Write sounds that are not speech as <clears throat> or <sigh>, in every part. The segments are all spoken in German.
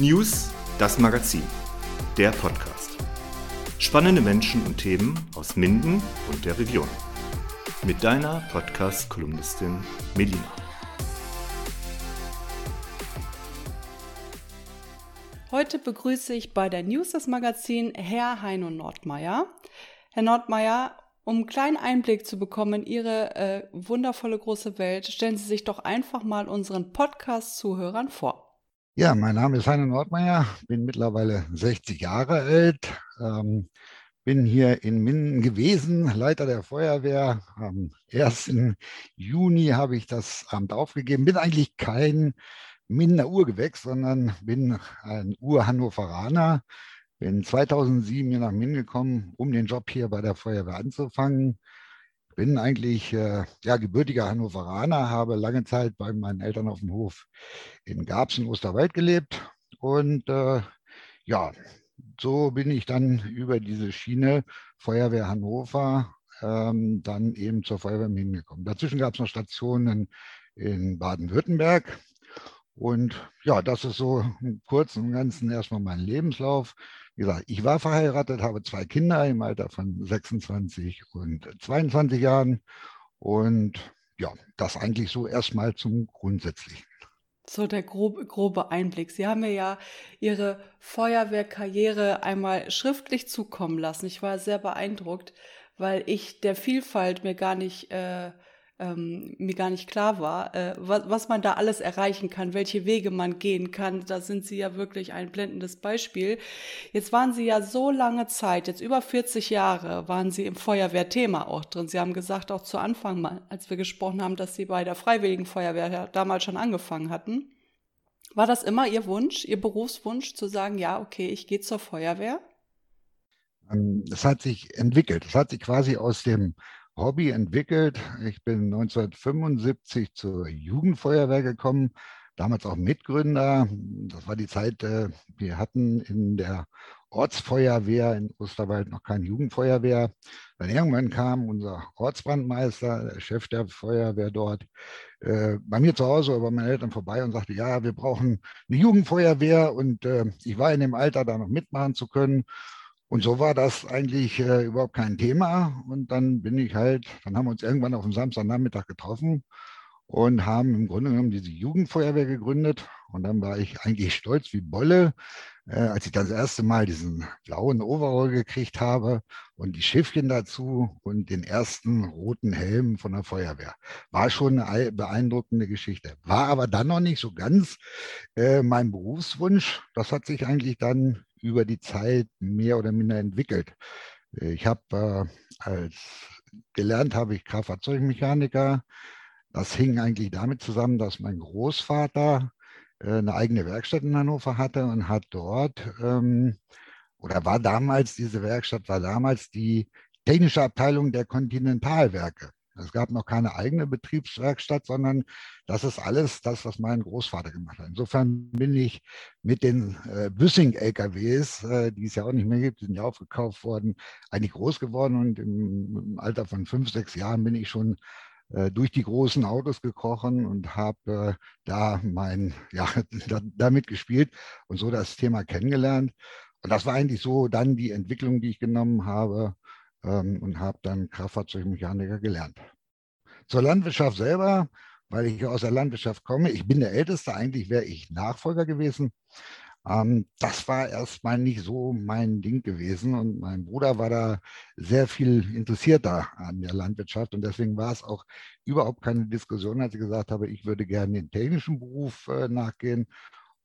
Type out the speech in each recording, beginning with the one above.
News, das Magazin, der Podcast. Spannende Menschen und Themen aus Minden und der Region. Mit deiner Podcast-Kolumnistin Melina. Heute begrüße ich bei der News das Magazin Herr Heino Nordmeier. Herr Nordmeier, um einen kleinen Einblick zu bekommen in Ihre äh, wundervolle große Welt, stellen Sie sich doch einfach mal unseren Podcast-Zuhörern vor. Ja, mein Name ist Heine Nordmeier, bin mittlerweile 60 Jahre alt, ähm, bin hier in Minden gewesen, Leiter der Feuerwehr. Am 1. Juni habe ich das Amt aufgegeben, bin eigentlich kein Mindener Urgewächs, sondern bin ein Ur-Hannoveraner. Bin 2007 hier nach Minden gekommen, um den Job hier bei der Feuerwehr anzufangen bin eigentlich äh, ja, gebürtiger Hannoveraner, habe lange Zeit bei meinen Eltern auf dem Hof in Garbsen, Osterwald gelebt. Und äh, ja, so bin ich dann über diese Schiene Feuerwehr Hannover ähm, dann eben zur Feuerwehr hingekommen. Dazwischen gab es noch Stationen in Baden-Württemberg. Und ja, das ist so im Kurzen und Ganzen erstmal mein Lebenslauf. Wie gesagt, ich war verheiratet, habe zwei Kinder im Alter von 26 und 22 Jahren. Und ja, das eigentlich so erstmal zum Grundsätzlichen. So der grobe, grobe Einblick. Sie haben mir ja Ihre Feuerwehrkarriere einmal schriftlich zukommen lassen. Ich war sehr beeindruckt, weil ich der Vielfalt mir gar nicht äh, ähm, mir gar nicht klar war, äh, was, was man da alles erreichen kann, welche Wege man gehen kann. Da sind Sie ja wirklich ein blendendes Beispiel. Jetzt waren Sie ja so lange Zeit, jetzt über 40 Jahre, waren Sie im Feuerwehrthema auch drin. Sie haben gesagt, auch zu Anfang mal, als wir gesprochen haben, dass Sie bei der Freiwilligen Feuerwehr damals schon angefangen hatten. War das immer Ihr Wunsch, Ihr Berufswunsch, zu sagen, ja, okay, ich gehe zur Feuerwehr? Ähm, es hat sich entwickelt. Es hat sich quasi aus dem Hobby entwickelt. Ich bin 1975 zur Jugendfeuerwehr gekommen, damals auch Mitgründer. Das war die Zeit, äh, wir hatten in der Ortsfeuerwehr in Osterwald noch keine Jugendfeuerwehr. Dann irgendwann kam unser Ortsbrandmeister, der Chef der Feuerwehr dort, äh, bei mir zu Hause oder bei Eltern vorbei und sagte, ja, wir brauchen eine Jugendfeuerwehr und äh, ich war in dem Alter, da noch mitmachen zu können. Und so war das eigentlich äh, überhaupt kein Thema. Und dann bin ich halt, dann haben wir uns irgendwann auf dem Samstagnachmittag getroffen und haben im Grunde genommen diese Jugendfeuerwehr gegründet. Und dann war ich eigentlich stolz wie Bolle, äh, als ich das erste Mal diesen blauen Overall gekriegt habe und die Schiffchen dazu und den ersten roten Helm von der Feuerwehr. War schon eine beeindruckende Geschichte. War aber dann noch nicht so ganz äh, mein Berufswunsch. Das hat sich eigentlich dann über die Zeit mehr oder minder entwickelt. Ich habe äh, als gelernt habe ich Kraftfahrzeugmechaniker. Das hing eigentlich damit zusammen, dass mein Großvater äh, eine eigene Werkstatt in Hannover hatte und hat dort ähm, oder war damals diese Werkstatt war damals die technische Abteilung der Kontinentalwerke. Es gab noch keine eigene Betriebswerkstatt, sondern das ist alles das, was mein Großvater gemacht hat. Insofern bin ich mit den äh, Büssing-LKWs, äh, die es ja auch nicht mehr gibt, die sind ja aufgekauft worden, eigentlich groß geworden und im, im Alter von fünf, sechs Jahren bin ich schon äh, durch die großen Autos gekrochen und habe äh, da mein, <laughs> ja, damit gespielt und so das Thema kennengelernt. Und das war eigentlich so dann die Entwicklung, die ich genommen habe ähm, und habe dann Kraftfahrzeugmechaniker gelernt. Zur Landwirtschaft selber, weil ich aus der Landwirtschaft komme, ich bin der Älteste, eigentlich wäre ich Nachfolger gewesen. Ähm, das war erstmal nicht so mein Ding gewesen und mein Bruder war da sehr viel interessierter an der Landwirtschaft und deswegen war es auch überhaupt keine Diskussion, als ich gesagt habe, ich würde gerne den technischen Beruf äh, nachgehen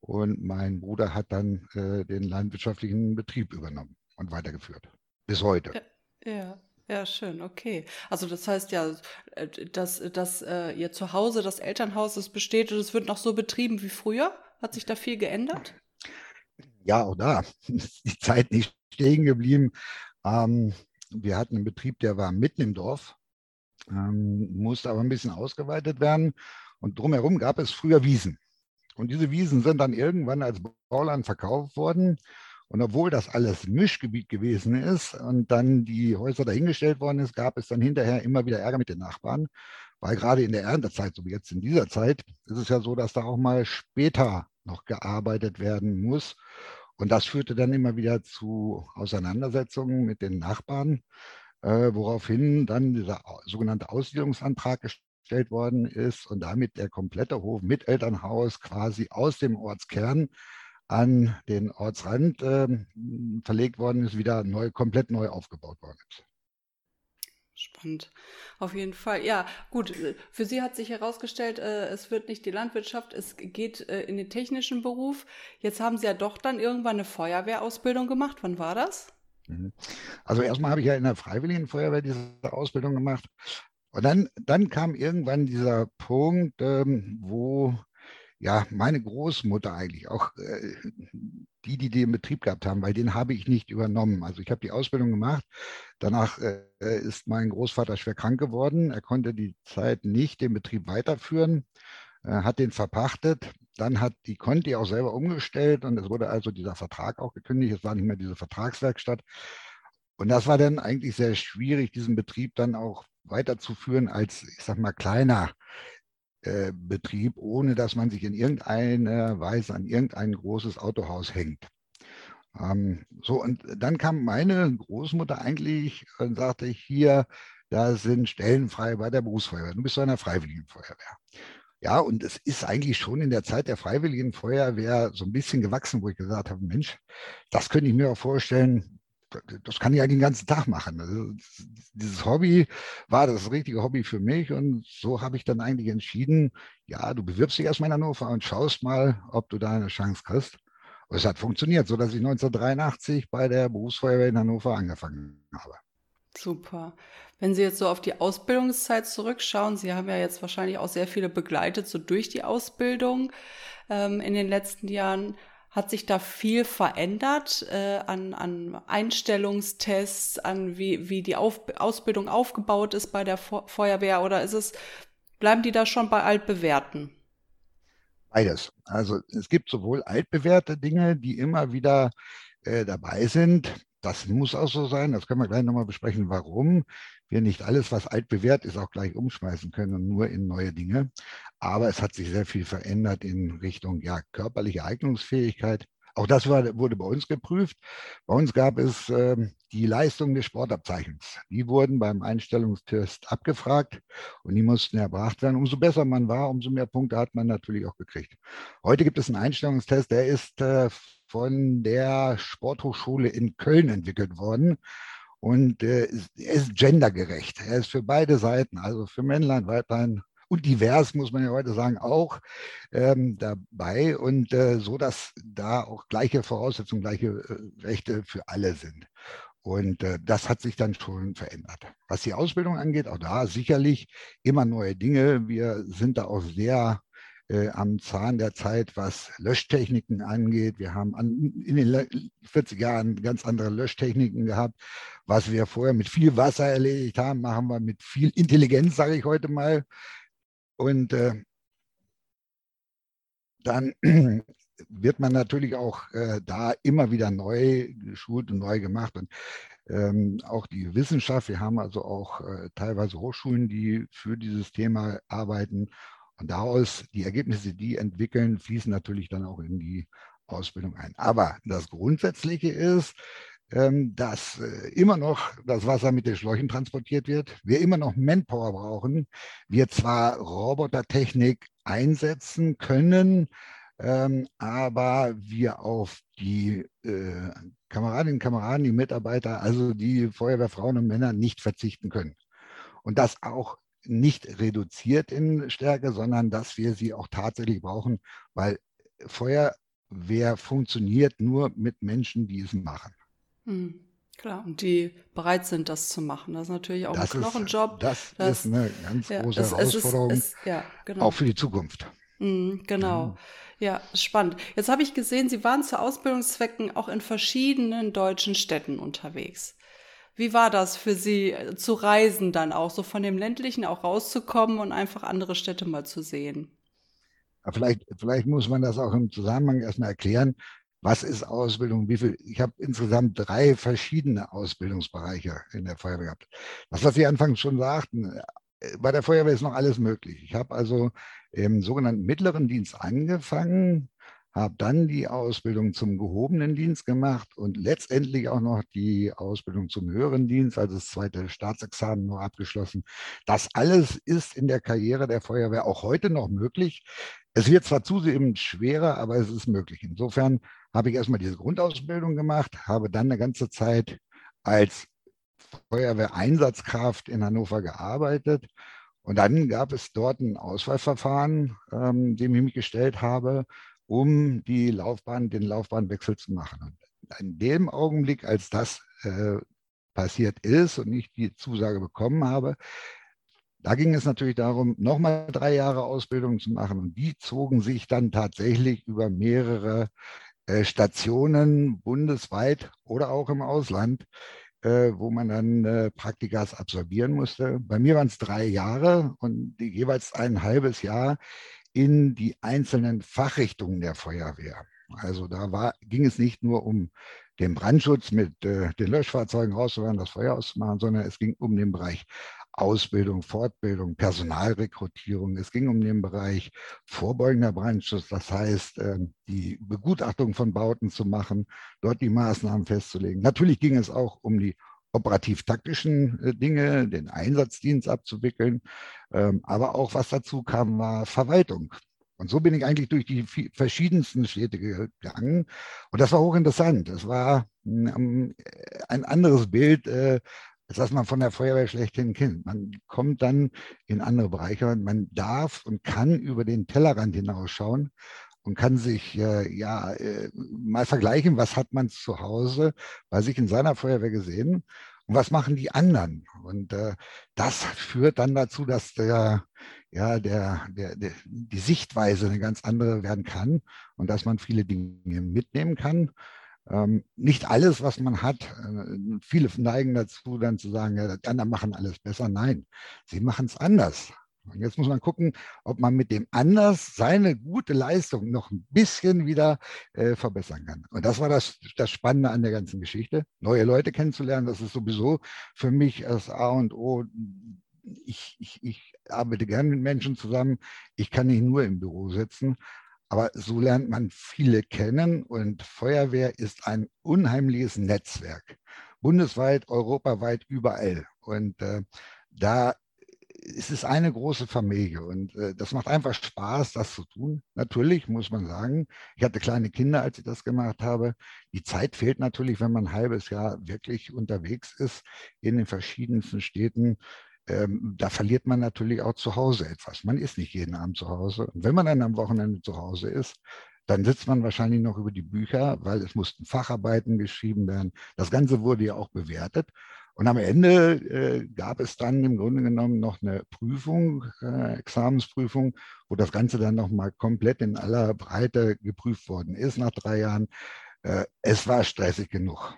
und mein Bruder hat dann äh, den landwirtschaftlichen Betrieb übernommen und weitergeführt. Bis heute. Ja. Ja, ja, schön, okay. Also das heißt ja, äh, dass, dass äh, ihr Zuhause, das Elternhaus, das besteht und es wird noch so betrieben wie früher? Hat sich da viel geändert? Ja, ist <laughs> die Zeit nicht stehen geblieben. Ähm, wir hatten einen Betrieb, der war mitten im Dorf, ähm, musste aber ein bisschen ausgeweitet werden. Und drumherum gab es früher Wiesen. Und diese Wiesen sind dann irgendwann als Bauland verkauft worden. Und obwohl das alles Mischgebiet gewesen ist und dann die Häuser dahingestellt worden ist, gab es dann hinterher immer wieder Ärger mit den Nachbarn, weil gerade in der Erntezeit, so wie jetzt in dieser Zeit, ist es ja so, dass da auch mal später noch gearbeitet werden muss. Und das führte dann immer wieder zu Auseinandersetzungen mit den Nachbarn, äh, woraufhin dann dieser sogenannte Aussiedlungsantrag gestellt worden ist und damit der komplette Hof mit Elternhaus quasi aus dem Ortskern an den Ortsrand äh, verlegt worden ist, wieder neu, komplett neu aufgebaut worden ist. Spannend. Auf jeden Fall. Ja, gut. Für Sie hat sich herausgestellt, äh, es wird nicht die Landwirtschaft, es geht äh, in den technischen Beruf. Jetzt haben Sie ja doch dann irgendwann eine Feuerwehrausbildung gemacht. Wann war das? Mhm. Also erstmal habe ich ja in der Freiwilligen Feuerwehr diese Ausbildung gemacht. Und dann, dann kam irgendwann dieser Punkt, ähm, wo ja, meine Großmutter eigentlich, auch äh, die, die den Betrieb gehabt haben, weil den habe ich nicht übernommen. Also ich habe die Ausbildung gemacht. Danach äh, ist mein Großvater schwer krank geworden. Er konnte die Zeit nicht den Betrieb weiterführen, äh, hat den verpachtet. Dann hat die Conti auch selber umgestellt und es wurde also dieser Vertrag auch gekündigt. Es war nicht mehr diese Vertragswerkstatt. Und das war dann eigentlich sehr schwierig, diesen Betrieb dann auch weiterzuführen als, ich sag mal, kleiner äh, Betrieb, ohne dass man sich in irgendeiner Weise an irgendein großes Autohaus hängt. Ähm, so, und dann kam meine Großmutter eigentlich und sagte, hier, da sind Stellen frei bei der Berufsfeuerwehr. Du bist so einer Freiwilligen Feuerwehr. Ja, und es ist eigentlich schon in der Zeit der Freiwilligen Feuerwehr so ein bisschen gewachsen, wo ich gesagt habe, Mensch, das könnte ich mir auch vorstellen, das kann ich ja den ganzen Tag machen. Also dieses Hobby war das richtige Hobby für mich und so habe ich dann eigentlich entschieden, ja, du bewirbst dich erstmal in Hannover und schaust mal, ob du da eine Chance kriegst. Und es hat funktioniert, sodass ich 1983 bei der Berufsfeuerwehr in Hannover angefangen habe. Super. Wenn Sie jetzt so auf die Ausbildungszeit zurückschauen, Sie haben ja jetzt wahrscheinlich auch sehr viele begleitet, so durch die Ausbildung ähm, in den letzten Jahren. Hat sich da viel verändert äh, an, an Einstellungstests, an wie, wie die Auf Ausbildung aufgebaut ist bei der Feuerwehr oder ist es, bleiben die da schon bei altbewährten? Beides. Also es gibt sowohl altbewährte Dinge, die immer wieder äh, dabei sind. Das muss auch so sein. Das können wir gleich nochmal besprechen, warum wir nicht alles, was altbewährt ist, auch gleich umschmeißen können und nur in neue Dinge. Aber es hat sich sehr viel verändert in Richtung ja, körperliche Eignungsfähigkeit. Auch das war, wurde bei uns geprüft. Bei uns gab es äh, die Leistung des Sportabzeichens. Die wurden beim Einstellungstest abgefragt und die mussten erbracht werden. Umso besser man war, umso mehr Punkte hat man natürlich auch gekriegt. Heute gibt es einen Einstellungstest, der ist äh, von der Sporthochschule in Köln entwickelt worden. Und äh, er ist gendergerecht. Er ist für beide Seiten, also für Männlein, Weiblein und divers, muss man ja heute sagen, auch ähm, dabei. Und äh, so, dass da auch gleiche Voraussetzungen, gleiche äh, Rechte für alle sind. Und äh, das hat sich dann schon verändert. Was die Ausbildung angeht, auch da sicherlich immer neue Dinge. Wir sind da auch sehr äh, am Zahn der Zeit, was Löschtechniken angeht. Wir haben an, in den 40 Jahren ganz andere Löschtechniken gehabt. Was wir vorher mit viel Wasser erledigt haben, machen wir mit viel Intelligenz, sage ich heute mal. Und äh, dann <clears throat> wird man natürlich auch äh, da immer wieder neu geschult und neu gemacht. Und ähm, auch die Wissenschaft, wir haben also auch äh, teilweise Hochschulen, die für dieses Thema arbeiten und daraus die Ergebnisse, die entwickeln, fließen natürlich dann auch in die Ausbildung ein. Aber das Grundsätzliche ist, ähm, dass äh, immer noch das Wasser mit den Schläuchen transportiert wird, wir immer noch Manpower brauchen, wir zwar Robotertechnik einsetzen können, ähm, aber wir auf die äh, Kameradinnen und Kameraden, die Mitarbeiter, also die Feuerwehrfrauen und Männer nicht verzichten können. Und das auch nicht reduziert in Stärke, sondern dass wir sie auch tatsächlich brauchen, weil Feuerwehr funktioniert nur mit Menschen, die es machen. Mhm. Klar, und die bereit sind, das zu machen. Das ist natürlich auch das ein Knochenjob. das, das, ist eine ganz ja, große es, Herausforderung, es ist, es, ja, genau. auch für die Zukunft. Mhm, genau. Ja. ja, spannend. Jetzt habe ich gesehen, Sie waren zu Ausbildungszwecken auch in verschiedenen deutschen Städten unterwegs. Wie war das für Sie äh, zu reisen dann auch, so von dem ländlichen auch rauszukommen und einfach andere Städte mal zu sehen? Vielleicht, vielleicht muss man das auch im Zusammenhang erstmal erklären. Was ist Ausbildung? Wie viel? Ich habe insgesamt drei verschiedene Ausbildungsbereiche in der Feuerwehr gehabt. Das, was Sie anfangs schon sagten, äh, bei der Feuerwehr ist noch alles möglich. Ich habe also im sogenannten mittleren Dienst angefangen, habe dann die Ausbildung zum gehobenen Dienst gemacht und letztendlich auch noch die Ausbildung zum höheren Dienst, also das zweite Staatsexamen noch abgeschlossen. Das alles ist in der Karriere der Feuerwehr auch heute noch möglich. Es wird zwar zunehmend schwerer, aber es ist möglich. Insofern habe ich erstmal diese Grundausbildung gemacht, habe dann eine ganze Zeit als Feuerwehreinsatzkraft in Hannover gearbeitet. Und dann gab es dort ein Auswahlverfahren, ähm, dem ich mich gestellt habe, um die Laufbahn, den Laufbahnwechsel zu machen. Und in dem Augenblick, als das äh, passiert ist und ich die Zusage bekommen habe, da ging es natürlich darum, nochmal drei Jahre Ausbildung zu machen. Und die zogen sich dann tatsächlich über mehrere äh, Stationen bundesweit oder auch im Ausland, äh, wo man dann äh, Praktikas absolvieren musste. Bei mir waren es drei Jahre und jeweils ein halbes Jahr in die einzelnen Fachrichtungen der Feuerwehr. Also da war, ging es nicht nur um den Brandschutz mit äh, den Löschfahrzeugen rauszufahren, das Feuer auszumachen, sondern es ging um den Bereich Ausbildung, Fortbildung, Personalrekrutierung. Es ging um den Bereich vorbeugender Brandschutz, das heißt, äh, die Begutachtung von Bauten zu machen, dort die Maßnahmen festzulegen. Natürlich ging es auch um die operativ-taktischen äh, Dinge, den Einsatzdienst abzuwickeln. Ähm, aber auch was dazu kam, war Verwaltung. Und so bin ich eigentlich durch die verschiedensten Städte gegangen. Und das war hochinteressant. Das war ähm, ein anderes Bild, äh, als was man von der Feuerwehr schlechthin kennt. Man kommt dann in andere Bereiche und man darf und kann über den Tellerrand hinausschauen und kann sich äh, ja äh, mal vergleichen, was hat man zu Hause bei sich in seiner Feuerwehr gesehen und was machen die anderen. Und äh, das führt dann dazu, dass der, ja, der, der, der, die Sichtweise eine ganz andere werden kann und dass man viele Dinge mitnehmen kann. Ähm, nicht alles, was man hat, äh, viele neigen dazu, dann zu sagen, ja, die anderen machen alles besser. Nein, sie machen es anders. Und jetzt muss man gucken, ob man mit dem anders seine gute Leistung noch ein bisschen wieder äh, verbessern kann. Und das war das, das Spannende an der ganzen Geschichte. Neue Leute kennenzulernen, das ist sowieso für mich das A und O. Ich, ich, ich arbeite gerne mit Menschen zusammen. Ich kann nicht nur im Büro sitzen. Aber so lernt man viele kennen und Feuerwehr ist ein unheimliches Netzwerk. Bundesweit, europaweit, überall. Und äh, da es ist eine große Familie und äh, das macht einfach Spaß, das zu tun. Natürlich muss man sagen, ich hatte kleine Kinder, als ich das gemacht habe. Die Zeit fehlt natürlich, wenn man ein halbes Jahr wirklich unterwegs ist in den verschiedensten Städten. Ähm, da verliert man natürlich auch zu Hause etwas. Man ist nicht jeden Abend zu Hause. Und wenn man dann am Wochenende zu Hause ist, dann sitzt man wahrscheinlich noch über die Bücher, weil es mussten Facharbeiten geschrieben werden. Das Ganze wurde ja auch bewertet. Und am Ende äh, gab es dann im Grunde genommen noch eine Prüfung, äh, Examensprüfung, wo das Ganze dann nochmal komplett in aller Breite geprüft worden ist nach drei Jahren. Äh, es war stressig genug.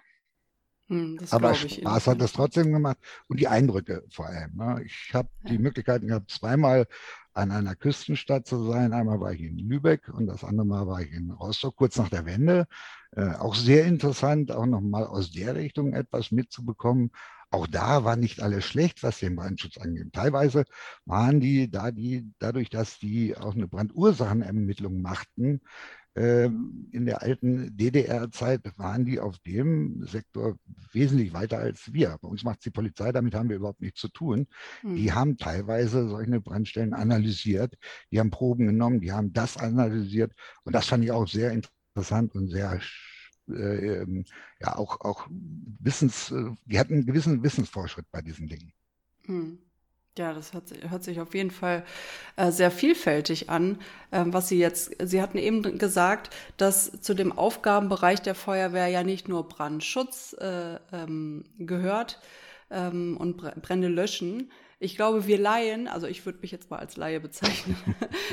Hm, Aber Spaß hat es trotzdem gemacht und die Eindrücke vor allem. Ne? Ich habe ja. die Möglichkeiten gehabt, zweimal an einer Küstenstadt zu sein. Einmal war ich in Lübeck und das andere Mal war ich in Rostock, kurz nach der Wende. Äh, auch sehr interessant, auch nochmal aus der Richtung etwas mitzubekommen. Auch da war nicht alles schlecht, was den Brandschutz angeht. Teilweise waren die, da die, dadurch, dass die auch eine Brandursachenermittlung machten, in der alten DDR-Zeit waren die auf dem Sektor wesentlich weiter als wir. Bei uns macht die Polizei, damit haben wir überhaupt nichts zu tun. Mhm. Die haben teilweise solche Brandstellen analysiert, die haben Proben genommen, die haben das analysiert und das fand ich auch sehr interessant und sehr äh, ähm, ja auch, auch Wissens, äh, die hatten einen gewissen Wissensfortschritt bei diesen Dingen. Mhm. Ja, das hört, hört, sich auf jeden Fall äh, sehr vielfältig an, äh, was Sie jetzt, Sie hatten eben gesagt, dass zu dem Aufgabenbereich der Feuerwehr ja nicht nur Brandschutz äh, ähm, gehört ähm, und Brände löschen, ich glaube, wir Laien, also ich würde mich jetzt mal als Laie bezeichnen,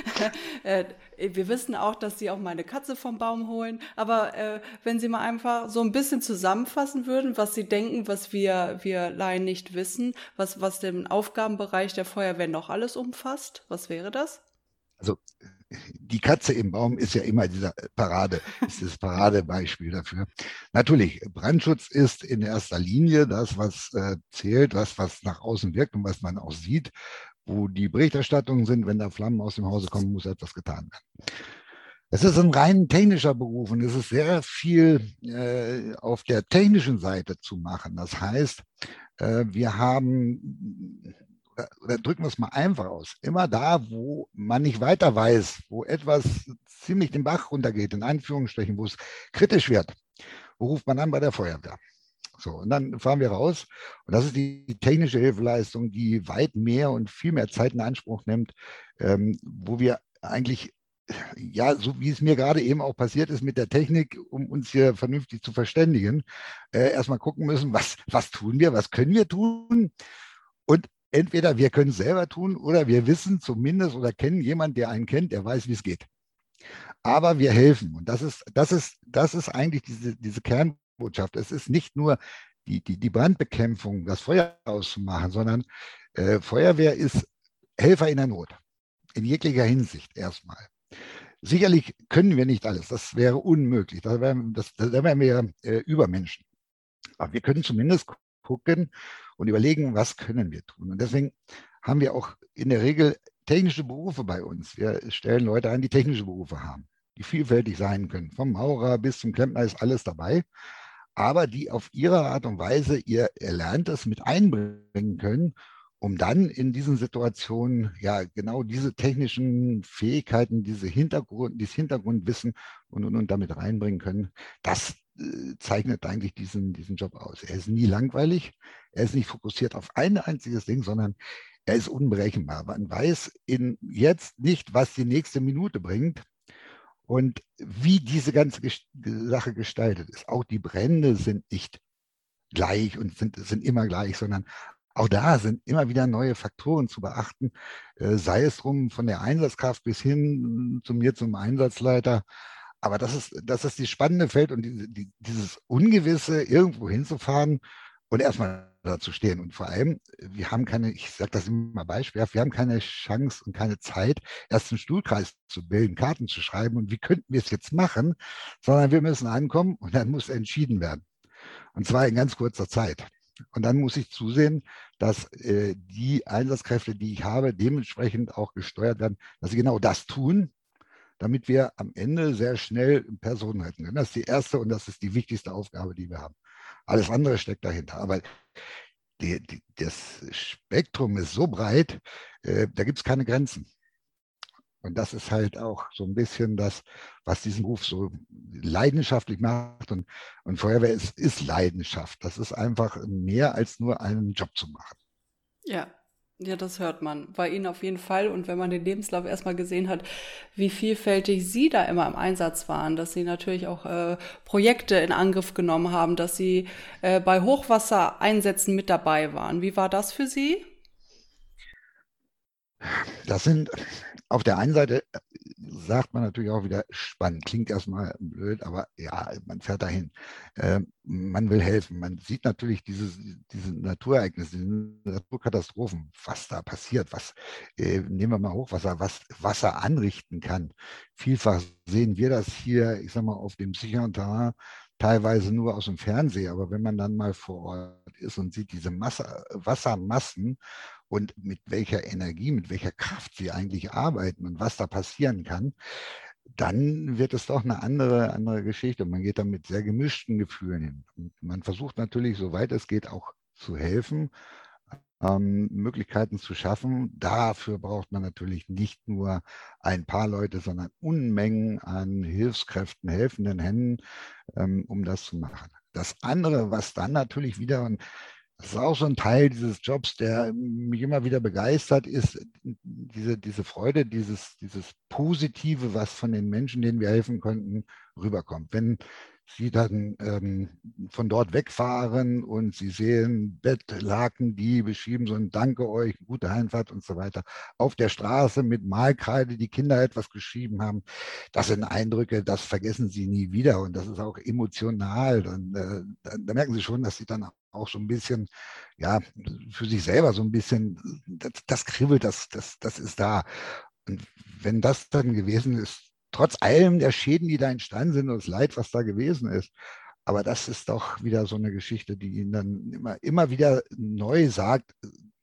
<laughs> äh, wir wissen auch, dass sie auch mal eine Katze vom Baum holen. Aber äh, wenn Sie mal einfach so ein bisschen zusammenfassen würden, was Sie denken, was wir, wir Laien nicht wissen, was, was den Aufgabenbereich der Feuerwehr noch alles umfasst, was wäre das? Also die Katze im Baum ist ja immer dieser Parade, ist das Paradebeispiel dafür. Natürlich, Brandschutz ist in erster Linie das, was äh, zählt, was, was nach außen wirkt und was man auch sieht, wo die Berichterstattungen sind, wenn da Flammen aus dem Hause kommen, muss etwas getan werden. Es ist ein rein technischer Beruf und es ist sehr viel äh, auf der technischen Seite zu machen. Das heißt, äh, wir haben, oder, oder drücken wir es mal einfach aus, immer da, wo man nicht weiter weiß, wo etwas ziemlich den Bach runtergeht, in Anführungsstrichen, wo es kritisch wird, wo ruft man an bei der Feuerwehr? So, und dann fahren wir raus. Und das ist die technische Hilfeleistung, die weit mehr und viel mehr Zeit in Anspruch nimmt, ähm, wo wir eigentlich ja, so wie es mir gerade eben auch passiert ist mit der Technik, um uns hier vernünftig zu verständigen, äh, erstmal gucken müssen, was, was tun wir, was können wir tun? Und entweder wir können es selber tun oder wir wissen zumindest oder kennen jemanden, der einen kennt, der weiß, wie es geht. Aber wir helfen. Und das ist, das ist, das ist eigentlich diese, diese Kernbotschaft. Es ist nicht nur die, die, die Brandbekämpfung, das Feuer auszumachen, sondern äh, Feuerwehr ist Helfer in der Not. In jeglicher Hinsicht erstmal. Sicherlich können wir nicht alles, das wäre unmöglich, da wären, wir äh, Übermenschen. Aber wir können zumindest gucken und überlegen, was können wir tun. Und deswegen haben wir auch in der Regel technische Berufe bei uns. Wir stellen Leute ein, die technische Berufe haben, die vielfältig sein können. Vom Maurer bis zum Klempner ist alles dabei, aber die auf ihre Art und Weise ihr Erlerntes mit einbringen können um dann in diesen Situationen ja genau diese technischen Fähigkeiten, diese Hintergrund, dieses Hintergrundwissen und, und, und damit reinbringen können, das zeichnet eigentlich diesen, diesen Job aus. Er ist nie langweilig, er ist nicht fokussiert auf ein einziges Ding, sondern er ist unberechenbar. Man weiß in jetzt nicht, was die nächste Minute bringt und wie diese ganze Sache gestaltet ist. Auch die Brände sind nicht gleich und sind, sind immer gleich, sondern auch da sind immer wieder neue Faktoren zu beachten, äh, sei es drum von der Einsatzkraft bis hin zu mir zum Einsatzleiter. Aber das ist, das ist die spannende Feld und die, die, dieses Ungewisse, irgendwo hinzufahren und erstmal da zu stehen. Und vor allem, wir haben keine, ich sage das immer beispielhaft, wir haben keine Chance und keine Zeit, erst einen Stuhlkreis zu bilden, Karten zu schreiben und wie könnten wir es jetzt machen, sondern wir müssen ankommen und dann muss entschieden werden. Und zwar in ganz kurzer Zeit. Und dann muss ich zusehen, dass äh, die Einsatzkräfte, die ich habe, dementsprechend auch gesteuert werden, dass sie genau das tun, damit wir am Ende sehr schnell Personen retten können. Das ist die erste und das ist die wichtigste Aufgabe, die wir haben. Alles andere steckt dahinter. Aber die, die, das Spektrum ist so breit, äh, da gibt es keine Grenzen. Und das ist halt auch so ein bisschen das, was diesen Beruf so leidenschaftlich macht. Und, und Feuerwehr ist, ist Leidenschaft. Das ist einfach mehr als nur einen Job zu machen. Ja, ja, das hört man bei Ihnen auf jeden Fall. Und wenn man den Lebenslauf erstmal gesehen hat, wie vielfältig Sie da immer im Einsatz waren, dass Sie natürlich auch äh, Projekte in Angriff genommen haben, dass Sie äh, bei Hochwassereinsätzen mit dabei waren. Wie war das für Sie? Das sind auf der einen Seite äh, sagt man natürlich auch wieder spannend, klingt erstmal blöd, aber ja, man fährt dahin. Äh, man will helfen. Man sieht natürlich dieses, diese Naturereignisse, diese Naturkatastrophen, was da passiert, was, äh, nehmen wir mal Hochwasser, was Wasser anrichten kann. Vielfach sehen wir das hier, ich sag mal, auf dem sicheren Terrain teilweise nur aus dem Fernsehen, aber wenn man dann mal vor Ort ist und sieht diese Masse, Wassermassen und mit welcher Energie, mit welcher Kraft sie eigentlich arbeiten und was da passieren kann, dann wird es doch eine andere, andere Geschichte. Man geht da mit sehr gemischten Gefühlen hin. Und man versucht natürlich, soweit es geht, auch zu helfen, ähm, Möglichkeiten zu schaffen. Dafür braucht man natürlich nicht nur ein paar Leute, sondern Unmengen an Hilfskräften, helfenden Händen, ähm, um das zu machen. Das andere, was dann natürlich wieder, und das ist auch so ein Teil dieses Jobs, der mich immer wieder begeistert, ist diese, diese Freude, dieses, dieses Positive, was von den Menschen, denen wir helfen konnten, rüberkommt. Wenn sie dann ähm, von dort wegfahren und sie sehen Bettlaken, die beschrieben sind, danke euch, gute Heimfahrt und so weiter, auf der Straße mit Malkreide, die Kinder etwas geschrieben haben. Das sind Eindrücke, das vergessen sie nie wieder und das ist auch emotional. Und äh, da, da merken sie schon, dass sie dann auch so ein bisschen, ja, für sich selber so ein bisschen, das, das kribbelt, das, das, das ist da. Und wenn das dann gewesen ist, trotz allem der Schäden, die da entstanden sind und das Leid, was da gewesen ist. Aber das ist doch wieder so eine Geschichte, die ihn dann immer, immer wieder neu sagt,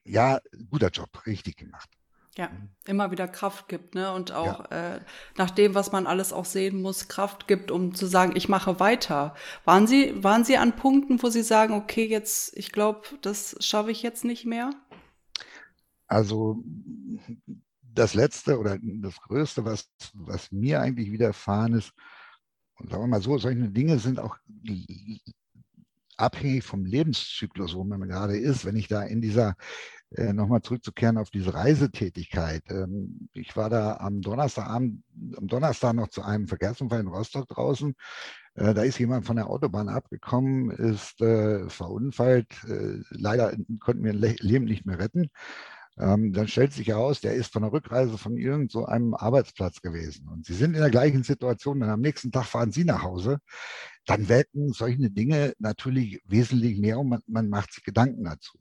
ja, guter Job, richtig gemacht. Ja, immer wieder Kraft gibt, ne? Und auch ja. äh, nach dem, was man alles auch sehen muss, Kraft gibt, um zu sagen, ich mache weiter. Waren Sie, waren Sie an Punkten, wo Sie sagen, okay, jetzt, ich glaube, das schaffe ich jetzt nicht mehr? Also das Letzte oder das Größte, was, was mir eigentlich widerfahren ist, und sagen wir mal so, solche Dinge sind auch abhängig vom Lebenszyklus, wo man gerade ist. Wenn ich da in dieser äh, nochmal zurückzukehren auf diese Reisetätigkeit. Ähm, ich war da am Donnerstagabend, am Donnerstag noch zu einem Verkehrsunfall in Rostock draußen. Äh, da ist jemand von der Autobahn abgekommen, ist äh, verunfallt. leider konnten wir ein Leben nicht mehr retten. Ähm, dann stellt sich heraus, der ist von der Rückreise von irgendeinem so Arbeitsplatz gewesen. Und Sie sind in der gleichen Situation, dann am nächsten Tag fahren Sie nach Hause. Dann werden solche Dinge natürlich wesentlich mehr und man, man macht sich Gedanken dazu.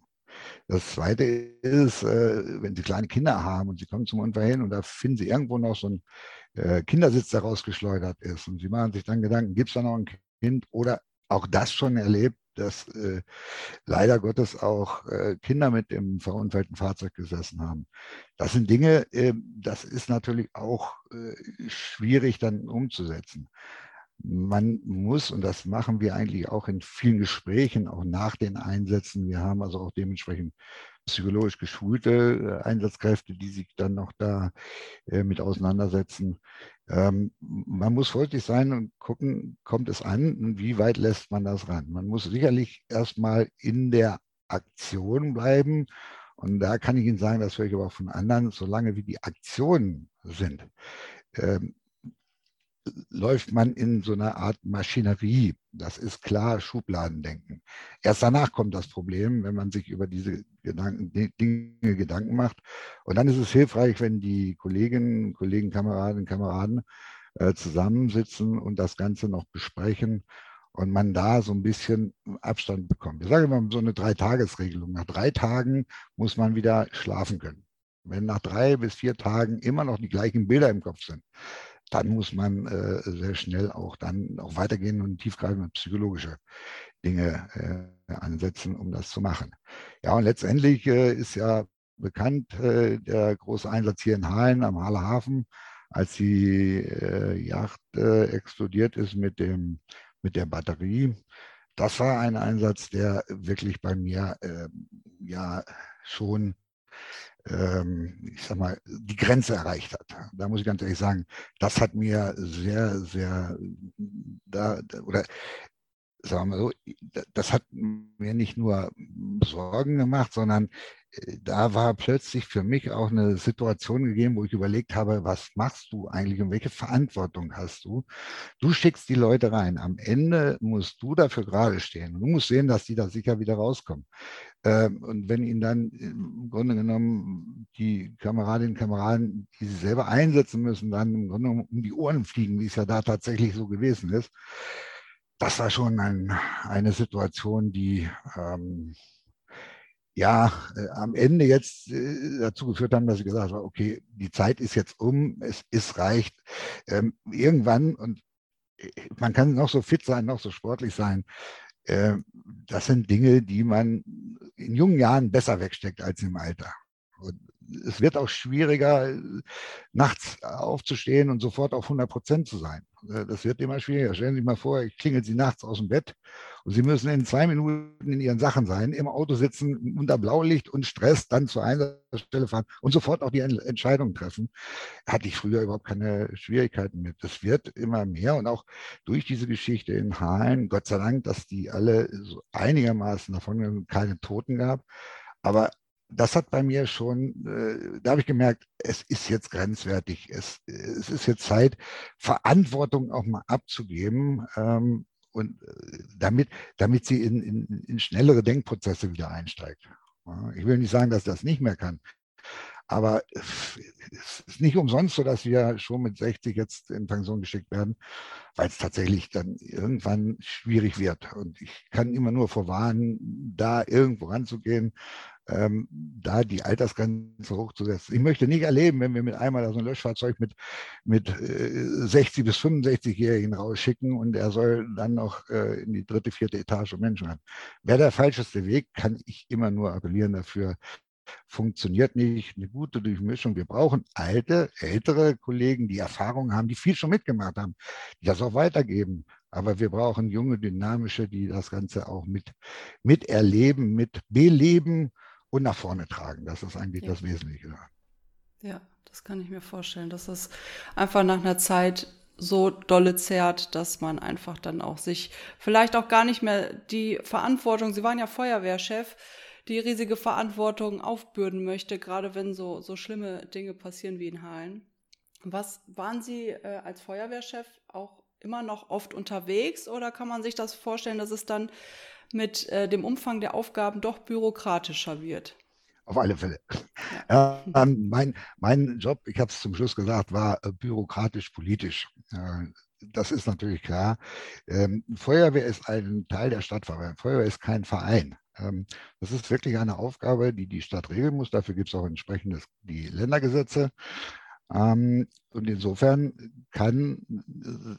Das Zweite ist, äh, wenn Sie kleine Kinder haben und Sie kommen zum Unfall hin und da finden Sie irgendwo noch so einen äh, Kindersitz, der rausgeschleudert ist und Sie machen sich dann Gedanken, gibt es da noch ein Kind oder auch das schon erlebt, dass äh, leider Gottes auch äh, Kinder mit dem verunfallten Fahrzeug gesessen haben. Das sind Dinge, äh, das ist natürlich auch äh, schwierig dann umzusetzen man muss, und das machen wir eigentlich auch in vielen Gesprächen, auch nach den Einsätzen, wir haben also auch dementsprechend psychologisch geschulte äh, Einsatzkräfte, die sich dann noch da äh, mit auseinandersetzen. Ähm, man muss vorsichtig sein und gucken, kommt es an und wie weit lässt man das ran. Man muss sicherlich erstmal in der Aktion bleiben. Und da kann ich Ihnen sagen, das höre ich aber auch von anderen, solange wie die Aktionen sind, ähm, läuft man in so einer Art Maschinerie. Das ist klar Schubladendenken. Erst danach kommt das Problem, wenn man sich über diese Gedanken, Dinge Gedanken macht. Und dann ist es hilfreich, wenn die Kolleginnen, Kollegen, Kameradinnen, Kameraden äh, zusammensitzen und das Ganze noch besprechen und man da so ein bisschen Abstand bekommt. Ich sage immer so eine Dreitagesregelung. Nach drei Tagen muss man wieder schlafen können. Wenn nach drei bis vier Tagen immer noch die gleichen Bilder im Kopf sind, dann muss man äh, sehr schnell auch dann auch weitergehen und tiefgreifende psychologische Dinge äh, ansetzen, um das zu machen. Ja, und letztendlich äh, ist ja bekannt äh, der große Einsatz hier in Hain am Haller Hafen, als die äh, Yacht äh, explodiert ist mit, dem, mit der Batterie. Das war ein Einsatz, der wirklich bei mir ähm, ja schon ähm, ich sag mal, die Grenze erreicht hat. Da muss ich ganz ehrlich sagen, das hat mir sehr, sehr, da, oder sagen wir mal so, das hat mir nicht nur Sorgen gemacht, sondern da war plötzlich für mich auch eine Situation gegeben, wo ich überlegt habe, was machst du eigentlich und welche Verantwortung hast du? Du schickst die Leute rein. Am Ende musst du dafür gerade stehen. Du musst sehen, dass die da sicher wieder rauskommen. Ähm, und wenn ihnen dann im Grunde genommen die Kameradinnen und Kameraden, die sie selber einsetzen müssen, dann im Grunde genommen um die Ohren fliegen, wie es ja da tatsächlich so gewesen ist, das war schon ein, eine Situation, die ähm, ja äh, am Ende jetzt äh, dazu geführt haben, dass ich gesagt habe, okay, die Zeit ist jetzt um, es ist reicht. Ähm, irgendwann, und äh, man kann noch so fit sein, noch so sportlich sein, äh, das sind Dinge, die man in jungen Jahren besser wegsteckt als im Alter. Und es wird auch schwieriger, nachts aufzustehen und sofort auf 100 Prozent zu sein. Äh, das wird immer schwieriger. Stellen Sie sich mal vor, ich klingel Sie nachts aus dem Bett und Sie müssen in zwei Minuten in Ihren Sachen sein, im Auto sitzen, unter Blaulicht und Stress, dann zur Einsatzstelle fahren und sofort auch die Entscheidung treffen. Hatte ich früher überhaupt keine Schwierigkeiten mit. Das wird immer mehr und auch durch diese Geschichte in Halen, Gott sei Dank, dass die alle so einigermaßen davon keine Toten gab. Aber das hat bei mir schon, äh, da habe ich gemerkt, es ist jetzt grenzwertig. Es, es ist jetzt Zeit, Verantwortung auch mal abzugeben ähm, und äh, damit, damit sie in, in, in schnellere Denkprozesse wieder einsteigt. Ich will nicht sagen, dass das nicht mehr kann. Aber es ist nicht umsonst so, dass wir schon mit 60 jetzt in Pension geschickt werden, weil es tatsächlich dann irgendwann schwierig wird. Und ich kann immer nur vorwarnen, da irgendwo ranzugehen, ähm, da die Altersgrenze hochzusetzen. Ich möchte nicht erleben, wenn wir mit einmal so ein Löschfahrzeug mit, mit äh, 60 bis 65-Jährigen rausschicken und er soll dann noch äh, in die dritte, vierte Etage Menschen haben. Wäre der falscheste Weg, kann ich immer nur appellieren dafür, funktioniert nicht. Eine gute Durchmischung. Wir brauchen alte, ältere Kollegen, die Erfahrung haben, die viel schon mitgemacht haben, die das auch weitergeben. Aber wir brauchen junge, dynamische, die das Ganze auch mit, miterleben, mit beleben und nach vorne tragen. Das ist eigentlich ja. das Wesentliche. Ja, das kann ich mir vorstellen, dass das einfach nach einer Zeit so dolle zerrt, dass man einfach dann auch sich vielleicht auch gar nicht mehr die Verantwortung, Sie waren ja Feuerwehrchef, die riesige Verantwortung aufbürden möchte, gerade wenn so, so schlimme Dinge passieren wie in Hallen. Was waren Sie äh, als Feuerwehrchef auch immer noch oft unterwegs oder kann man sich das vorstellen, dass es dann mit äh, dem Umfang der Aufgaben doch bürokratischer wird? Auf alle Fälle. Ja. Ähm, mein, mein Job, ich habe es zum Schluss gesagt, war äh, bürokratisch-politisch. Äh, das ist natürlich klar. Ähm, Feuerwehr ist ein Teil der Stadtverwaltung. Feuerwehr ist kein Verein. Ähm, das ist wirklich eine Aufgabe, die die Stadt regeln muss. Dafür gibt es auch entsprechend die Ländergesetze. Ähm, und insofern kann,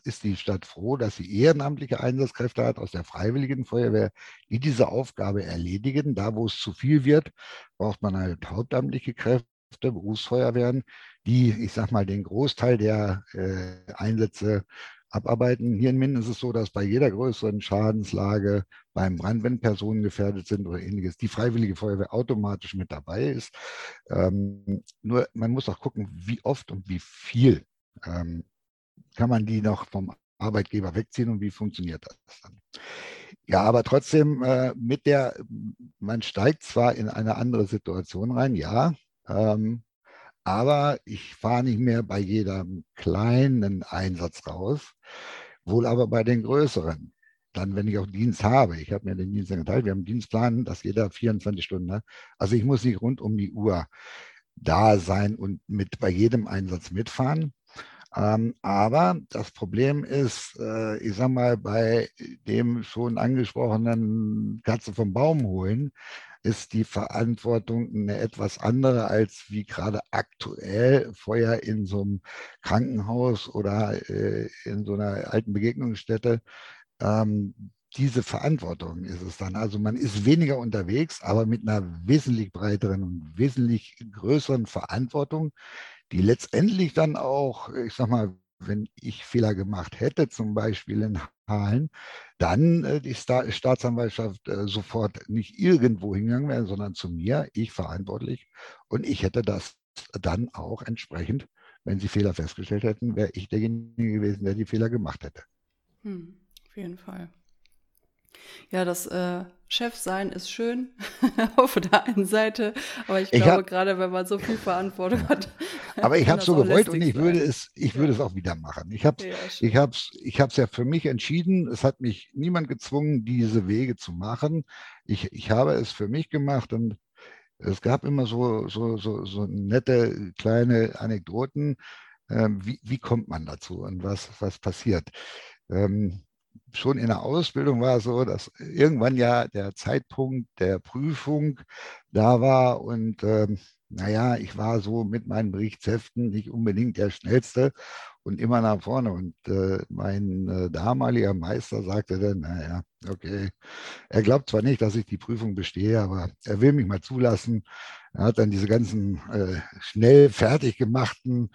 ist die Stadt froh, dass sie ehrenamtliche Einsatzkräfte hat aus der Freiwilligen Feuerwehr, die diese Aufgabe erledigen. Da, wo es zu viel wird, braucht man halt hauptamtliche Kräfte, Berufsfeuerwehren, die, ich sag mal, den Großteil der äh, Einsätze abarbeiten. Hier in Minden ist es so, dass bei jeder größeren Schadenslage beim Brand, wenn Personen gefährdet sind oder ähnliches, die Freiwillige Feuerwehr automatisch mit dabei ist. Ähm, nur man muss auch gucken, wie oft und wie viel ähm, kann man die noch vom Arbeitgeber wegziehen und wie funktioniert das dann. Ja, aber trotzdem äh, mit der, man steigt zwar in eine andere Situation rein, ja, ähm, aber ich fahre nicht mehr bei jedem kleinen Einsatz raus, wohl aber bei den größeren. Dann, wenn ich auch Dienst habe, ich habe mir den Dienst geteilt, wir haben einen Dienstplan, dass jeder 24 Stunden hat. Also ich muss nicht rund um die Uhr da sein und mit bei jedem Einsatz mitfahren. Ähm, aber das Problem ist, äh, ich sag mal, bei dem schon angesprochenen Katze vom Baum holen, ist die Verantwortung eine etwas andere, als wie gerade aktuell vorher in so einem Krankenhaus oder äh, in so einer alten Begegnungsstätte. Ähm, diese Verantwortung ist es dann. Also man ist weniger unterwegs, aber mit einer wesentlich breiteren und wesentlich größeren Verantwortung, die letztendlich dann auch, ich sag mal, wenn ich Fehler gemacht hätte, zum Beispiel in Halen, dann äh, die Sta Staatsanwaltschaft äh, sofort nicht irgendwo hingegangen wäre, sondern zu mir, ich verantwortlich. Und ich hätte das dann auch entsprechend, wenn sie Fehler festgestellt hätten, wäre ich derjenige gewesen, der die Fehler gemacht hätte. Hm, auf jeden Fall. Ja, das äh, Chefsein ist schön <laughs> auf der einen Seite, aber ich, ich glaube, hab, gerade wenn man so viel Verantwortung hat. <laughs> Aber ich habe es so gewollt und ich würde es, ich würde ja. es auch wieder machen. Ich habe ja, ich hab's, ich hab's ja für mich entschieden. Es hat mich niemand gezwungen, diese Wege zu machen. Ich, ich habe es für mich gemacht und es gab immer so, so, so, so nette kleine Anekdoten. Ähm, wie, wie kommt man dazu und was, was passiert? Ähm, schon in der Ausbildung war es so, dass irgendwann ja der Zeitpunkt der Prüfung da war und ähm, naja, ich war so mit meinen Berichtsheften nicht unbedingt der Schnellste und immer nach vorne. Und äh, mein äh, damaliger Meister sagte dann, naja, okay, er glaubt zwar nicht, dass ich die Prüfung bestehe, aber er will mich mal zulassen. Er hat dann diese ganzen äh, schnell fertig gemachten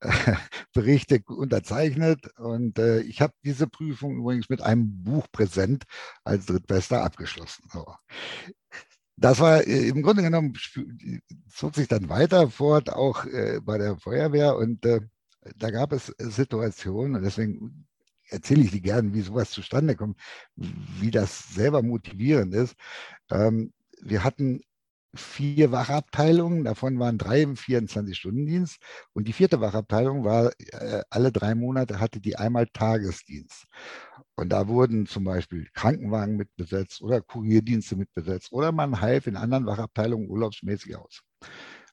<laughs> Berichte unterzeichnet und äh, ich habe diese Prüfung übrigens mit einem Buchpräsent als Drittbester abgeschlossen. So. Das war äh, im Grunde genommen, zog sich dann weiter fort, auch äh, bei der Feuerwehr und äh, da gab es Situationen und deswegen erzähle ich die gerne, wie sowas zustande kommt, wie das selber motivierend ist. Ähm, wir hatten vier Wachabteilungen, davon waren drei im 24-Stunden-Dienst und die vierte Wachabteilung war äh, alle drei Monate hatte die einmal Tagesdienst. Und da wurden zum Beispiel Krankenwagen mitbesetzt oder Kurierdienste mitbesetzt oder man half in anderen Wachabteilungen urlaubsmäßig aus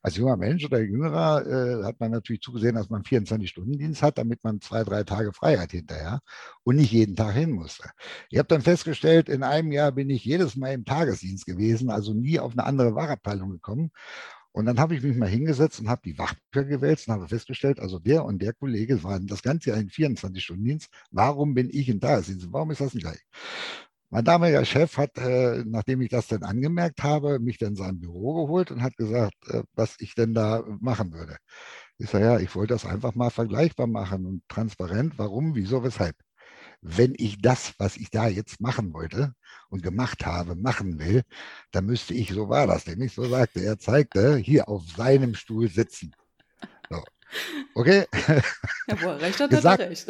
als junger Mensch oder jüngerer äh, hat man natürlich zugesehen, dass man 24-Stunden-Dienst hat, damit man zwei, drei Tage Freiheit hinterher und nicht jeden Tag hin musste. Ich habe dann festgestellt, in einem Jahr bin ich jedes Mal im Tagesdienst gewesen, also nie auf eine andere Wachabteilung gekommen. Und dann habe ich mich mal hingesetzt und habe die Wachbücher gewälzt und habe festgestellt, also der und der Kollege waren das ganze Jahr in 24-Stunden-Dienst. Warum bin ich in Tagesdienst? Warum ist das nicht gleich? Mein damaliger Chef hat, äh, nachdem ich das dann angemerkt habe, mich dann in sein Büro geholt und hat gesagt, äh, was ich denn da machen würde. Ich sage, ja, ich wollte das einfach mal vergleichbar machen und transparent, warum, wieso, weshalb. Wenn ich das, was ich da jetzt machen wollte und gemacht habe, machen will, dann müsste ich, so war das, nämlich so sagte er, zeigte, hier auf seinem Stuhl sitzen. Okay? Ja, wo er recht hat, gesagt, hat er recht.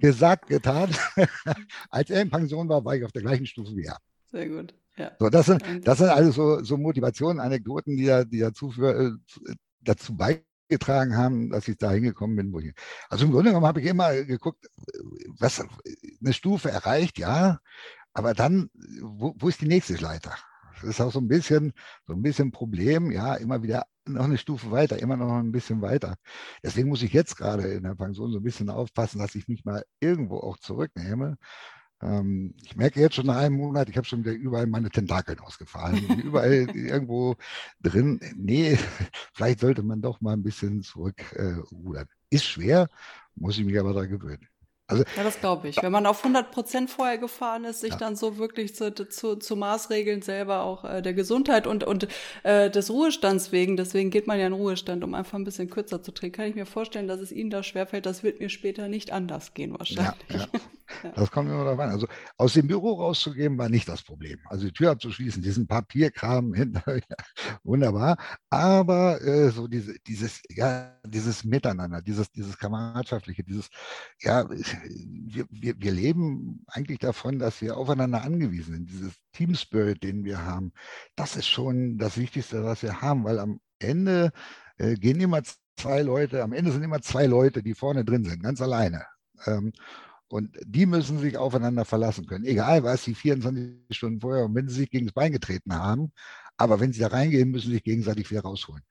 gesagt, getan. <laughs> Als er in Pension war, war ich auf der gleichen Stufe wie er. Sehr gut. Ja. So, das, sind, das sind also so, so Motivationen, Anekdoten, die, die dazu, für, äh, dazu beigetragen haben, dass ich da hingekommen bin. Wo ich, also im Grunde genommen habe ich immer geguckt, was eine Stufe erreicht, ja, aber dann, wo, wo ist die nächste Leiter? Das ist auch so ein bisschen, so ein bisschen Problem, ja, immer wieder noch eine Stufe weiter, immer noch ein bisschen weiter. Deswegen muss ich jetzt gerade in der Pension so ein bisschen aufpassen, dass ich mich mal irgendwo auch zurücknehme. Ähm, ich merke jetzt schon nach einem Monat, ich habe schon wieder überall meine Tentakeln ausgefallen, überall <laughs> irgendwo drin. Nee, vielleicht sollte man doch mal ein bisschen zurückrudern. Äh, Ist schwer, muss ich mich aber daran gewöhnen. Also, ja, das glaube ich. Wenn man auf 100 Prozent vorher gefahren ist, sich ja. dann so wirklich zu, zu, zu Maßregeln selber auch äh, der Gesundheit und, und äh, des Ruhestands wegen, deswegen geht man ja in Ruhestand, um einfach ein bisschen kürzer zu drehen, kann ich mir vorstellen, dass es Ihnen da schwerfällt. Das wird mir später nicht anders gehen wahrscheinlich. Ja, <laughs> ja. Das kommt immer darauf an. Also aus dem Büro rauszugehen war nicht das Problem. Also die Tür abzuschließen, diesen Papierkram <laughs> hinter, wunderbar. Aber äh, so diese, dieses, ja, dieses Miteinander, dieses, dieses Kameradschaftliche, dieses, ja, wir, wir, wir leben eigentlich davon, dass wir aufeinander angewiesen sind. Dieses Team Spirit, den wir haben, das ist schon das Wichtigste, was wir haben, weil am Ende äh, gehen immer zwei Leute, am Ende sind immer zwei Leute, die vorne drin sind, ganz alleine. Ähm, und die müssen sich aufeinander verlassen können, egal was sie 24 Stunden vorher und wenn sie sich gegen das Bein getreten haben. Aber wenn sie da reingehen, müssen sie sich gegenseitig wieder rausholen.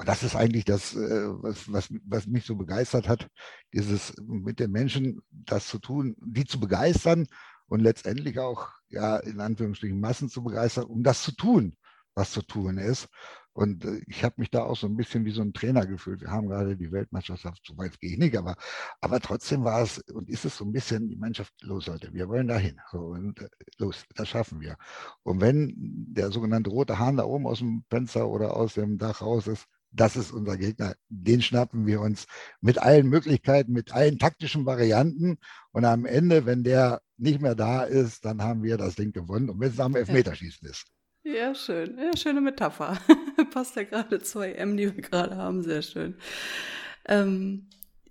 Und das ist eigentlich das, äh, was, was, was mich so begeistert hat, dieses mit den Menschen das zu tun, die zu begeistern und letztendlich auch, ja, in Anführungsstrichen Massen zu begeistern, um das zu tun, was zu tun ist. Und äh, ich habe mich da auch so ein bisschen wie so ein Trainer gefühlt. Wir haben gerade die Weltmeisterschaft, so weit gehe ich nicht, aber, aber trotzdem war es und ist es so ein bisschen die Mannschaft los, Leute. Wir wollen dahin. Und äh, los, das schaffen wir. Und wenn der sogenannte rote Hahn da oben aus dem Fenster oder aus dem Dach raus ist, das ist unser Gegner. Den schnappen wir uns mit allen Möglichkeiten, mit allen taktischen Varianten. Und am Ende, wenn der nicht mehr da ist, dann haben wir das Ding gewonnen. Und wenn es am Elfmeterschießen ist. Ja, schön. Ja, schöne Metapher. <laughs> Passt ja gerade zur EM, die wir gerade haben. Sehr schön. Ähm,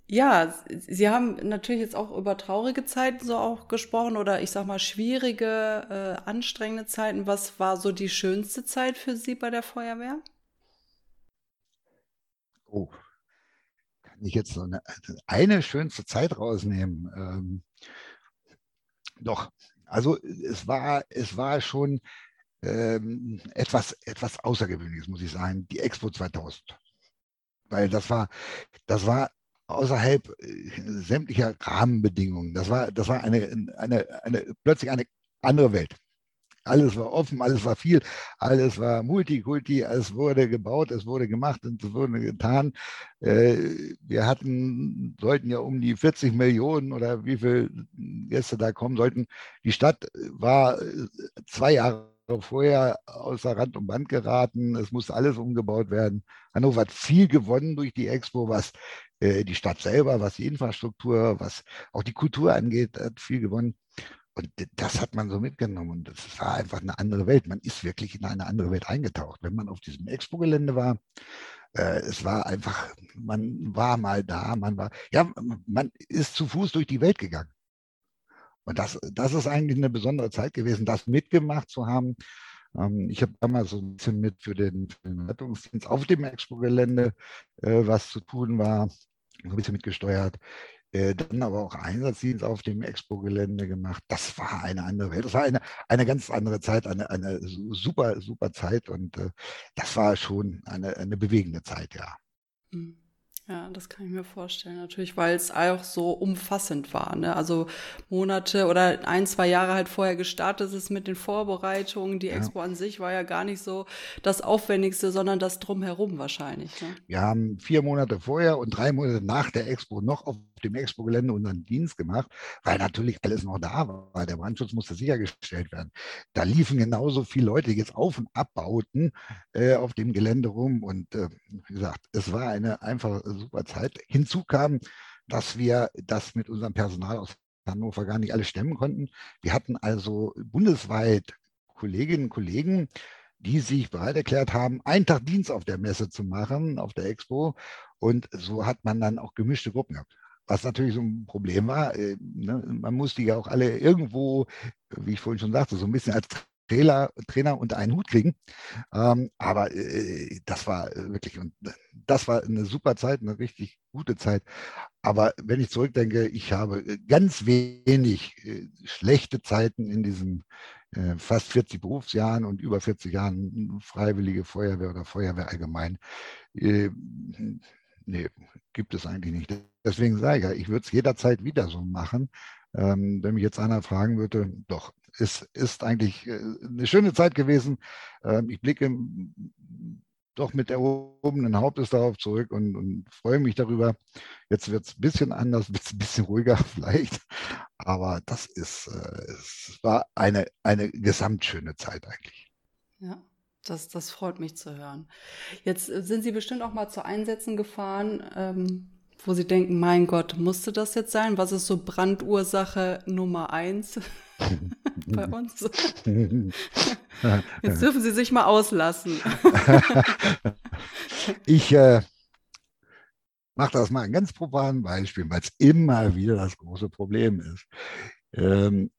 ja, Sie haben natürlich jetzt auch über traurige Zeiten so auch gesprochen oder ich sag mal schwierige, äh, anstrengende Zeiten. Was war so die schönste Zeit für Sie bei der Feuerwehr? Oh, kann ich jetzt so eine, eine schönste Zeit rausnehmen? Ähm, doch, also es war, es war schon ähm, etwas, etwas Außergewöhnliches, muss ich sagen, die Expo 2000. Weil das war, das war außerhalb äh, sämtlicher Rahmenbedingungen. Das war, das war eine, eine, eine, plötzlich eine andere Welt. Alles war offen, alles war viel, alles war Multikulti, es wurde gebaut, es wurde gemacht und es wurde getan. Äh, wir hatten, sollten ja um die 40 Millionen oder wie viele Gäste da kommen sollten. Die Stadt war äh, zwei Jahre vorher außer Rand und Band geraten. Es musste alles umgebaut werden. Hannover hat viel gewonnen durch die Expo, was äh, die Stadt selber, was die Infrastruktur, was auch die Kultur angeht, hat viel gewonnen. Und das hat man so mitgenommen. Und das war einfach eine andere Welt. Man ist wirklich in eine andere Welt eingetaucht. Wenn man auf diesem Expo-Gelände war, äh, es war einfach, man war mal da, man war, ja, man ist zu Fuß durch die Welt gegangen. Und das, das ist eigentlich eine besondere Zeit gewesen, das mitgemacht zu haben. Ähm, ich habe damals so ein bisschen mit für den, für den Rettungsdienst auf dem Expo-Gelände, äh, was zu tun war, ein bisschen mitgesteuert. Äh, dann aber auch Einsatzdienst auf dem Expo-Gelände gemacht. Das war eine andere Welt. Das war eine, eine ganz andere Zeit, eine, eine super, super Zeit. Und äh, das war schon eine, eine bewegende Zeit, ja. Mhm. Ja, das kann ich mir vorstellen, natürlich, weil es auch so umfassend war. Ne? Also Monate oder ein, zwei Jahre halt vorher gestartet ist mit den Vorbereitungen. Die ja. Expo an sich war ja gar nicht so das Aufwendigste, sondern das drumherum wahrscheinlich. Ne? Wir haben vier Monate vorher und drei Monate nach der Expo noch auf dem Expo-Gelände unseren Dienst gemacht, weil natürlich alles noch da war. Der Brandschutz musste sichergestellt werden. Da liefen genauso viele Leute jetzt auf und abbauten äh, auf dem Gelände rum. Und äh, wie gesagt, es war eine einfach super Zeit. Hinzu kam, dass wir das mit unserem Personal aus Hannover gar nicht alles stemmen konnten. Wir hatten also bundesweit Kolleginnen und Kollegen, die sich bereit erklärt haben, einen Tag Dienst auf der Messe zu machen, auf der Expo. Und so hat man dann auch gemischte Gruppen gehabt. Was natürlich so ein Problem war, äh, ne, man muss die ja auch alle irgendwo, wie ich vorhin schon sagte, so ein bisschen als Trainer, Trainer unter einen Hut kriegen. Ähm, aber äh, das war wirklich, und das war eine super Zeit, eine richtig gute Zeit. Aber wenn ich zurückdenke, ich habe ganz wenig äh, schlechte Zeiten in diesen äh, fast 40 Berufsjahren und über 40 Jahren Freiwillige Feuerwehr oder Feuerwehr allgemein. Nee, gibt es eigentlich nicht. Deswegen sage ich ja, ich würde es jederzeit wieder so machen. Ähm, wenn mich jetzt einer fragen würde, doch, es ist eigentlich äh, eine schöne Zeit gewesen. Ähm, ich blicke doch mit erhobenen Hauptes darauf zurück und, und freue mich darüber. Jetzt wird es ein bisschen anders, <laughs> wird es ein bisschen ruhiger <laughs> vielleicht. Aber das ist, äh, es war eine, eine gesamtschöne Zeit eigentlich. Ja. Das, das freut mich zu hören. Jetzt äh, sind Sie bestimmt auch mal zu Einsätzen gefahren. Ähm, wo Sie denken, mein Gott, musste das jetzt sein? Was ist so Brandursache Nummer eins <laughs> bei uns? <laughs> Jetzt dürfen Sie sich mal auslassen. <laughs> ich äh, mache das mal ein ganz profanes Beispiel, weil es immer wieder das große Problem ist. Ähm,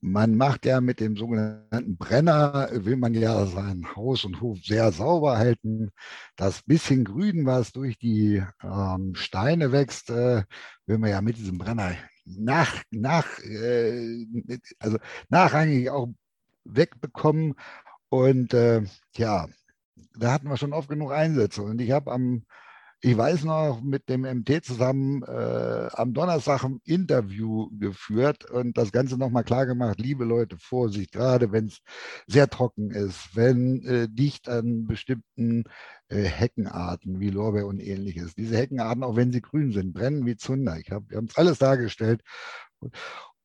man macht ja mit dem sogenannten Brenner, will man ja sein Haus und Hof sehr sauber halten. Das bisschen Grün, was durch die ähm, Steine wächst, äh, will man ja mit diesem Brenner nach, nach, äh, also nachrangig auch wegbekommen. Und äh, ja, da hatten wir schon oft genug Einsätze. Und ich habe am ich weiß noch, mit dem MT zusammen äh, am Donnerstag ein Interview geführt und das Ganze nochmal klar gemacht, liebe Leute, Vorsicht, gerade wenn es sehr trocken ist, wenn äh, dicht an bestimmten äh, Heckenarten wie Lorbeer und ähnliches. Diese Heckenarten, auch wenn sie grün sind, brennen wie Zunder. Ich hab, wir haben es alles dargestellt.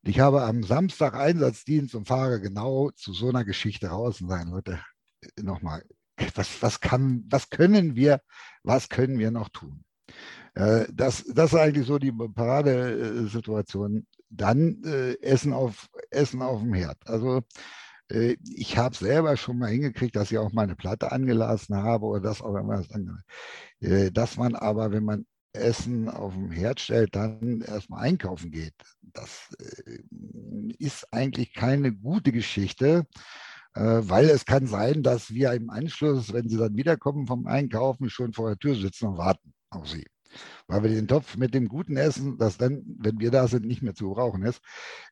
Ich habe am Samstag Einsatzdienst und fahre genau zu so einer Geschichte raus und sage, Leute, nochmal, was, was, kann, was können wir, was können wir noch tun? Äh, das, das ist eigentlich so die Paradesituation. Dann äh, Essen, auf, Essen auf dem Herd. Also äh, ich habe selber schon mal hingekriegt, dass ich auch mal eine Platte angelassen habe oder das auch immer. Äh, dass man aber, wenn man Essen auf dem Herd stellt, dann erstmal einkaufen geht. Das äh, ist eigentlich keine gute Geschichte. Äh, weil es kann sein, dass wir im Anschluss, wenn sie dann wiederkommen vom Einkaufen, schon vor der Tür sitzen und warten auf sie. Weil wir den Topf mit dem guten Essen, das dann, wenn wir da sind, nicht mehr zu brauchen ist,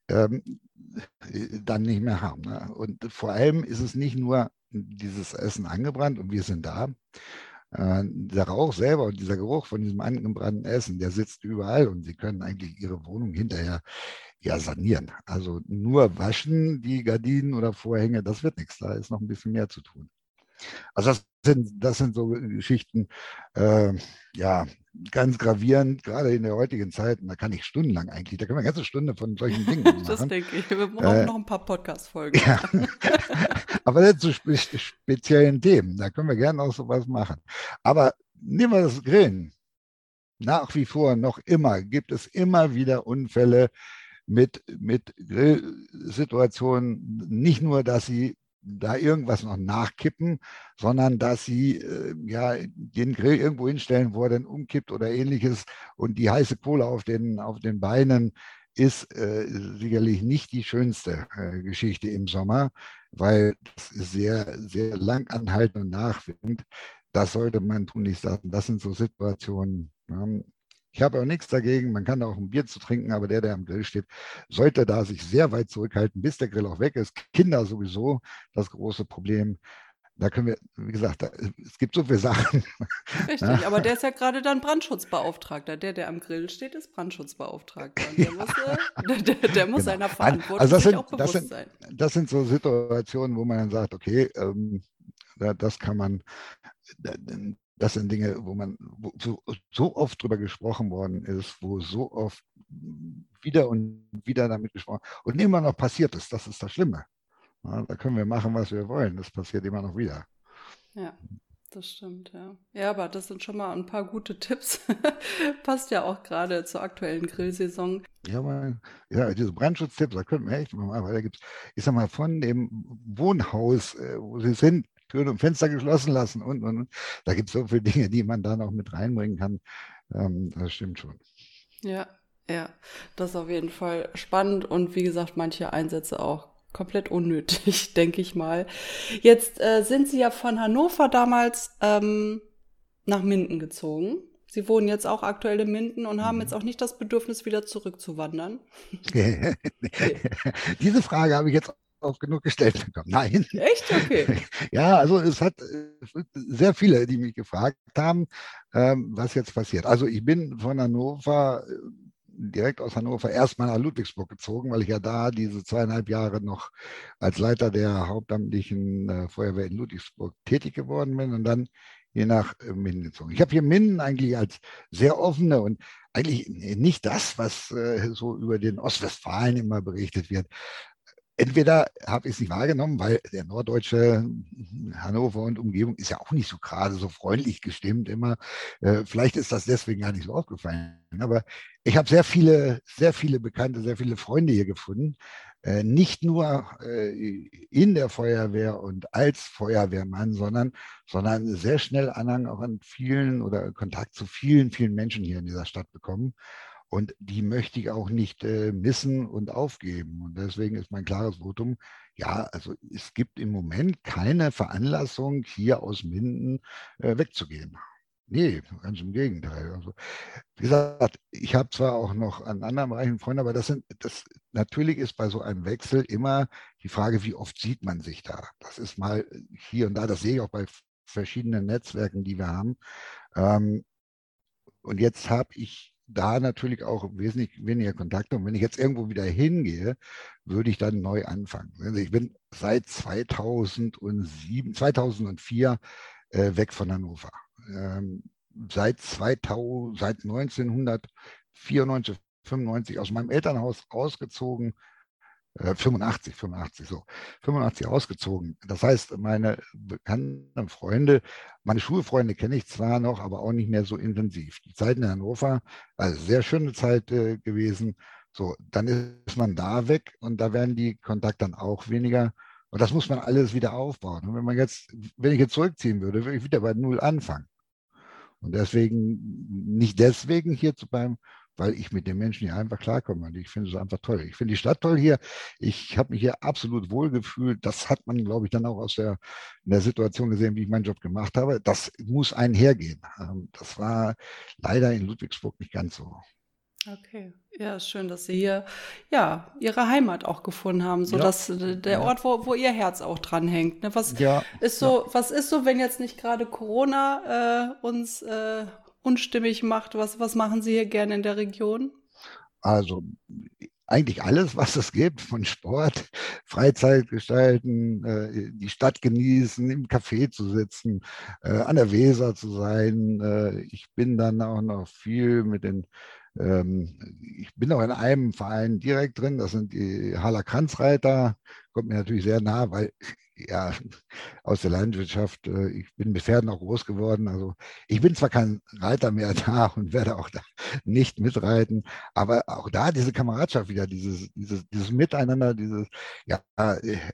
ähm, dann nicht mehr haben. Ne? Und vor allem ist es nicht nur dieses Essen angebrannt und wir sind da. Äh, der Rauch selber und dieser Geruch von diesem angebrannten Essen, der sitzt überall und Sie können eigentlich Ihre Wohnung hinterher ja, sanieren. Also nur waschen die Gardinen oder Vorhänge, das wird nichts. Da ist noch ein bisschen mehr zu tun. Also das sind, das sind so Geschichten, äh, ja, ganz gravierend, gerade in der heutigen Zeit. Und da kann ich stundenlang eigentlich, da können wir eine ganze Stunde von solchen Dingen <laughs> machen. das denke ich. Wir brauchen äh, noch ein paar Podcast-Folgen. Ja. <laughs> Aber das zu spe speziellen Themen, da können wir gerne auch sowas machen. Aber nehmen wir das Grillen. Nach wie vor, noch immer, gibt es immer wieder Unfälle, mit, mit Grillsituationen, nicht nur, dass sie da irgendwas noch nachkippen, sondern dass sie äh, ja den Grill irgendwo hinstellen, wo er dann umkippt oder ähnliches und die heiße Kohle auf den, auf den Beinen ist äh, sicherlich nicht die schönste äh, Geschichte im Sommer, weil es sehr, sehr lang anhaltend und nachwirkend. Das sollte man tun, nicht sagen. Das sind so Situationen, ja, ich habe auch nichts dagegen, man kann auch ein Bier zu trinken, aber der, der am Grill steht, sollte da sich sehr weit zurückhalten, bis der Grill auch weg ist. Kinder sowieso das große Problem. da können wir, wie gesagt, da, es gibt so viele Sachen. Richtig, ja. aber der ist ja gerade dann Brandschutzbeauftragter. Der, der am Grill steht, ist Brandschutzbeauftragter. Und <laughs> der muss, äh, der, der, muss genau. seiner Verantwortung also sind, auch bewusst das sind, sein. Das sind so Situationen, wo man dann sagt, okay, ähm, das kann man, das sind Dinge, wo man wo so, so, oft drüber gesprochen worden ist, wo so oft wieder und wieder damit gesprochen und immer noch passiert ist. Das ist das Schlimme. Ja, da können wir machen, was wir wollen. Das passiert immer noch wieder. Ja, das stimmt, ja. Ja, aber das sind schon mal ein paar gute Tipps. <laughs> Passt ja auch gerade zur aktuellen Grillsaison. Ja, mal, ja diese Brandschutztipps, da könnten wir echt mal, weil da gibt es, ich sag mal, von dem Wohnhaus, äh, wo sie sind, Türen und Fenster geschlossen lassen und, und, und. Da gibt es so viele Dinge, die man da noch mit reinbringen kann. Ähm, das stimmt schon. Ja, ja, das ist auf jeden Fall spannend und wie gesagt, manche Einsätze auch komplett unnötig, <laughs> denke ich mal. Jetzt äh, sind Sie ja von Hannover damals ähm, nach Minden gezogen. Sie wohnen jetzt auch aktuell in Minden und haben mhm. jetzt auch nicht das Bedürfnis, wieder zurückzuwandern. <laughs> <laughs> Diese Frage habe ich jetzt oft genug gestellt bekommen. Nein. Echt? Okay. <laughs> Ja, also es hat äh, sehr viele, die mich gefragt haben, ähm, was jetzt passiert. Also ich bin von Hannover äh, direkt aus Hannover erstmal nach Ludwigsburg gezogen, weil ich ja da diese zweieinhalb Jahre noch als Leiter der hauptamtlichen äh, Feuerwehr in Ludwigsburg tätig geworden bin und dann hier nach Minden gezogen. Ich habe hier Minden eigentlich als sehr offene und eigentlich nicht das, was so über den Ostwestfalen immer berichtet wird entweder habe ich es nicht wahrgenommen, weil der norddeutsche Hannover und Umgebung ist ja auch nicht so gerade so freundlich gestimmt immer. Äh, vielleicht ist das deswegen gar nicht so aufgefallen. Aber ich habe sehr viele, sehr viele Bekannte, sehr viele Freunde hier gefunden. Äh, nicht nur äh, in der Feuerwehr und als Feuerwehrmann, sondern, sondern sehr schnell Anhang auch an vielen oder Kontakt zu vielen, vielen Menschen hier in dieser Stadt bekommen. Und die möchte ich auch nicht äh, missen und aufgeben. Und deswegen ist mein klares Votum, ja, also es gibt im Moment keine Veranlassung, hier aus Minden äh, wegzugehen. Nee, ganz im Gegenteil. Also, wie gesagt, ich habe zwar auch noch an anderen Bereichen Freunde, aber das sind, das natürlich ist bei so einem Wechsel immer die Frage, wie oft sieht man sich da? Das ist mal hier und da, das sehe ich auch bei verschiedenen Netzwerken, die wir haben. Ähm, und jetzt habe ich da natürlich auch wesentlich weniger Kontakte. Und wenn ich jetzt irgendwo wieder hingehe, würde ich dann neu anfangen. Also ich bin seit 2007, 2004 äh, weg von Hannover. Ähm, seit, 2000, seit 1994, 95 aus meinem Elternhaus ausgezogen, 85, äh, 85, so, 85 ausgezogen. Das heißt, meine bekannten Freunde, meine Schulfreunde kenne ich zwar noch, aber auch nicht mehr so intensiv. Die Zeit in Hannover eine sehr schöne Zeit äh, gewesen. So, dann ist man da weg und da werden die Kontakte dann auch weniger. Und das muss man alles wieder aufbauen. Und wenn man jetzt, wenn ich jetzt zurückziehen würde, würde ich wieder bei Null anfangen. Und deswegen, nicht deswegen hier zu bleiben, weil ich mit den Menschen hier einfach klarkomme. Und ich finde es einfach toll. Ich finde die Stadt toll hier. Ich habe mich hier absolut wohlgefühlt. Das hat man, glaube ich, dann auch aus der, der Situation gesehen, wie ich meinen Job gemacht habe. Das muss einhergehen. Ähm, das war leider in Ludwigsburg nicht ganz so. Okay, ja, schön, dass Sie hier ja Ihre Heimat auch gefunden haben, so ja. dass äh, der Ort, wo, wo Ihr Herz auch dran hängt. Ne? Was ja. ist so, ja. was ist so, wenn jetzt nicht gerade Corona äh, uns äh, unstimmig macht? Was, was machen Sie hier gerne in der Region? Also eigentlich alles, was es gibt, von Sport, Freizeit gestalten, äh, die Stadt genießen, im Café zu sitzen, äh, an der Weser zu sein. Äh, ich bin dann auch noch viel mit den ich bin auch in einem Verein direkt drin, das sind die Haller Kranzreiter, kommt mir natürlich sehr nah, weil <laughs> ja, aus der Landwirtschaft, äh, ich bin mit Pferden auch groß geworden. Also ich bin zwar kein Reiter mehr <laughs> da und werde auch da nicht mitreiten, aber auch da diese Kameradschaft wieder, dieses, dieses, dieses Miteinander, dieses, ja,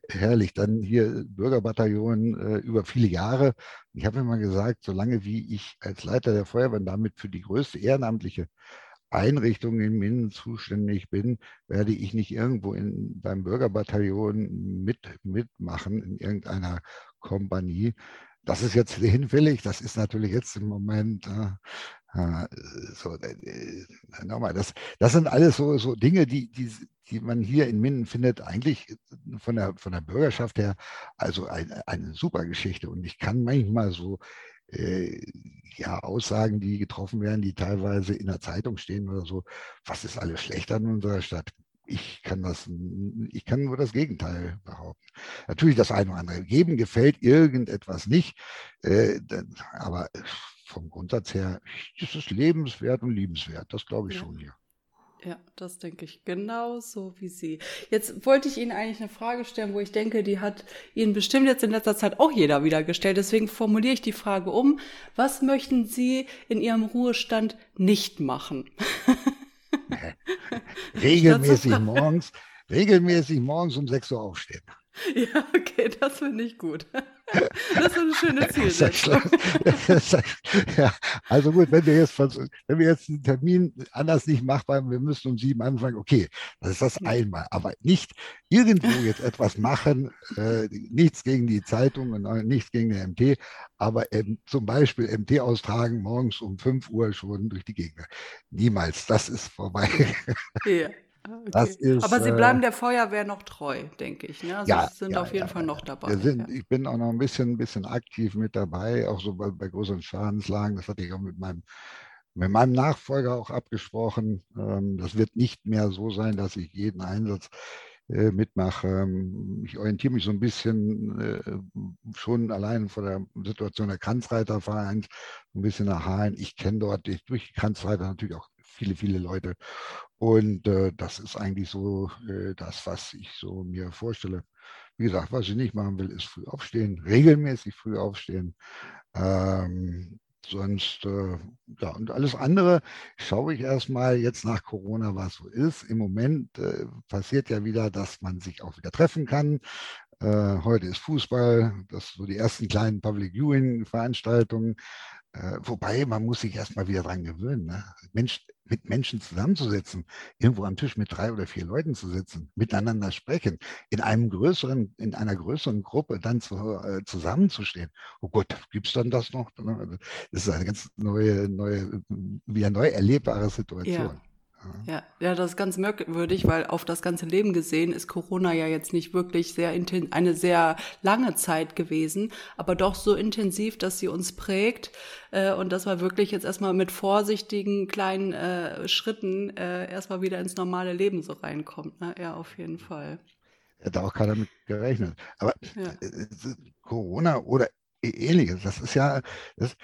herrlich, dann hier Bürgerbataillon äh, über viele Jahre. Ich habe immer gesagt, solange wie ich als Leiter der Feuerwehr damit für die größte ehrenamtliche Einrichtungen in Minden zuständig bin, werde ich nicht irgendwo in, beim Bürgerbataillon mit, mitmachen in irgendeiner Kompanie. Das ist jetzt hinfällig. Das ist natürlich jetzt im Moment, äh, So, äh, nochmal, das, das sind alles so, so Dinge, die, die, die man hier in Minden findet, eigentlich von der, von der Bürgerschaft her, also ein, eine super Geschichte. Und ich kann manchmal so äh, ja, Aussagen, die getroffen werden, die teilweise in der Zeitung stehen oder so, was ist alles schlecht an unserer Stadt? Ich kann das, ich kann nur das Gegenteil behaupten. Natürlich das eine oder andere. Geben gefällt irgendetwas nicht, äh, aber vom Grundsatz her ist es lebenswert und liebenswert. Das glaube ich ja. schon hier. Ja, das denke ich genauso wie Sie. Jetzt wollte ich Ihnen eigentlich eine Frage stellen, wo ich denke, die hat Ihnen bestimmt jetzt in letzter Zeit auch jeder wieder gestellt. Deswegen formuliere ich die Frage um. Was möchten Sie in Ihrem Ruhestand nicht machen? <laughs> regelmäßig morgens, regelmäßig morgens um 6 Uhr aufstehen. <laughs> Ja, okay, das finde ich gut. <laughs> Das ist eine schöne Zielsetzung. <laughs> ja, also gut, wenn wir jetzt wenn wir jetzt einen Termin anders nicht machbar haben, wir müssen um sieben anfangen, okay, das ist das einmal. Aber nicht irgendwo jetzt etwas machen, äh, nichts gegen die Zeitung und nichts gegen den MT, aber ähm, zum Beispiel MT austragen morgens um 5 Uhr schon durch die Gegend. Niemals, das ist vorbei. Ja. Ah, okay. Ist, Aber Sie bleiben äh, der Feuerwehr noch treu, denke ich. Ne? Also ja, Sie sind ja, auf jeden ja, Fall noch dabei. Sind, ich bin auch noch ein bisschen, ein bisschen aktiv mit dabei, auch so bei, bei größeren Schadenslagen. Das hatte ich auch mit meinem, mit meinem Nachfolger auch abgesprochen. Ähm, das wird nicht mehr so sein, dass ich jeden Einsatz äh, mitmache. Ähm, ich orientiere mich so ein bisschen äh, schon allein vor der Situation der Kranzreitervereins, ein bisschen nach Hain. Ich kenne dort durch die Kranzreiter natürlich auch viele, viele Leute. Und äh, das ist eigentlich so äh, das, was ich so mir vorstelle. Wie gesagt, was ich nicht machen will, ist früh aufstehen, regelmäßig früh aufstehen. Ähm, sonst, äh, ja, und alles andere schaue ich erstmal jetzt nach Corona, was so ist. Im Moment äh, passiert ja wieder, dass man sich auch wieder treffen kann. Äh, heute ist Fußball, das so die ersten kleinen Public Viewing Veranstaltungen. Äh, wobei, man muss sich erstmal wieder dran gewöhnen. Ne? Mensch, mit Menschen zusammenzusetzen, irgendwo am Tisch mit drei oder vier Leuten zu sitzen, miteinander sprechen, in einem größeren, in einer größeren Gruppe dann zu, äh, zusammenzustehen. Oh Gott, gibt es dann das noch? Das ist eine ganz neue, neue, wieder neu erlebbare Situation. Ja. Ja, ja, das ist ganz merkwürdig, weil auf das ganze Leben gesehen ist Corona ja jetzt nicht wirklich sehr eine sehr lange Zeit gewesen, aber doch so intensiv, dass sie uns prägt äh, und dass man wirklich jetzt erstmal mit vorsichtigen kleinen äh, Schritten äh, erstmal wieder ins normale Leben so reinkommt. Ne? Ja, auf jeden Fall. Hätte auch keiner mit gerechnet. Aber ja. Äh, äh, Corona oder ähnliches. Das ist ja das,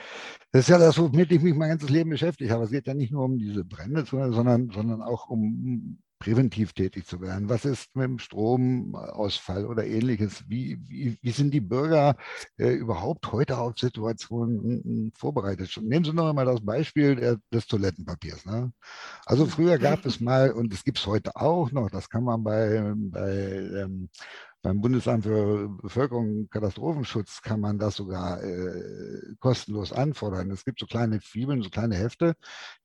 das, ist ja das, womit ich mich mein ganzes Leben beschäftigt habe. Es geht ja nicht nur um diese Brände, sondern, sondern auch um präventiv tätig zu werden. Was ist mit dem Stromausfall oder ähnliches? Wie, wie, wie sind die Bürger äh, überhaupt heute auf Situationen vorbereitet? Nehmen Sie noch einmal das Beispiel der, des Toilettenpapiers. Ne? Also früher gab es mal, und es gibt es heute auch noch, das kann man bei, bei ähm, beim Bundesamt für Bevölkerung und Katastrophenschutz kann man das sogar äh, kostenlos anfordern. Es gibt so kleine Fibeln, so kleine Hefte,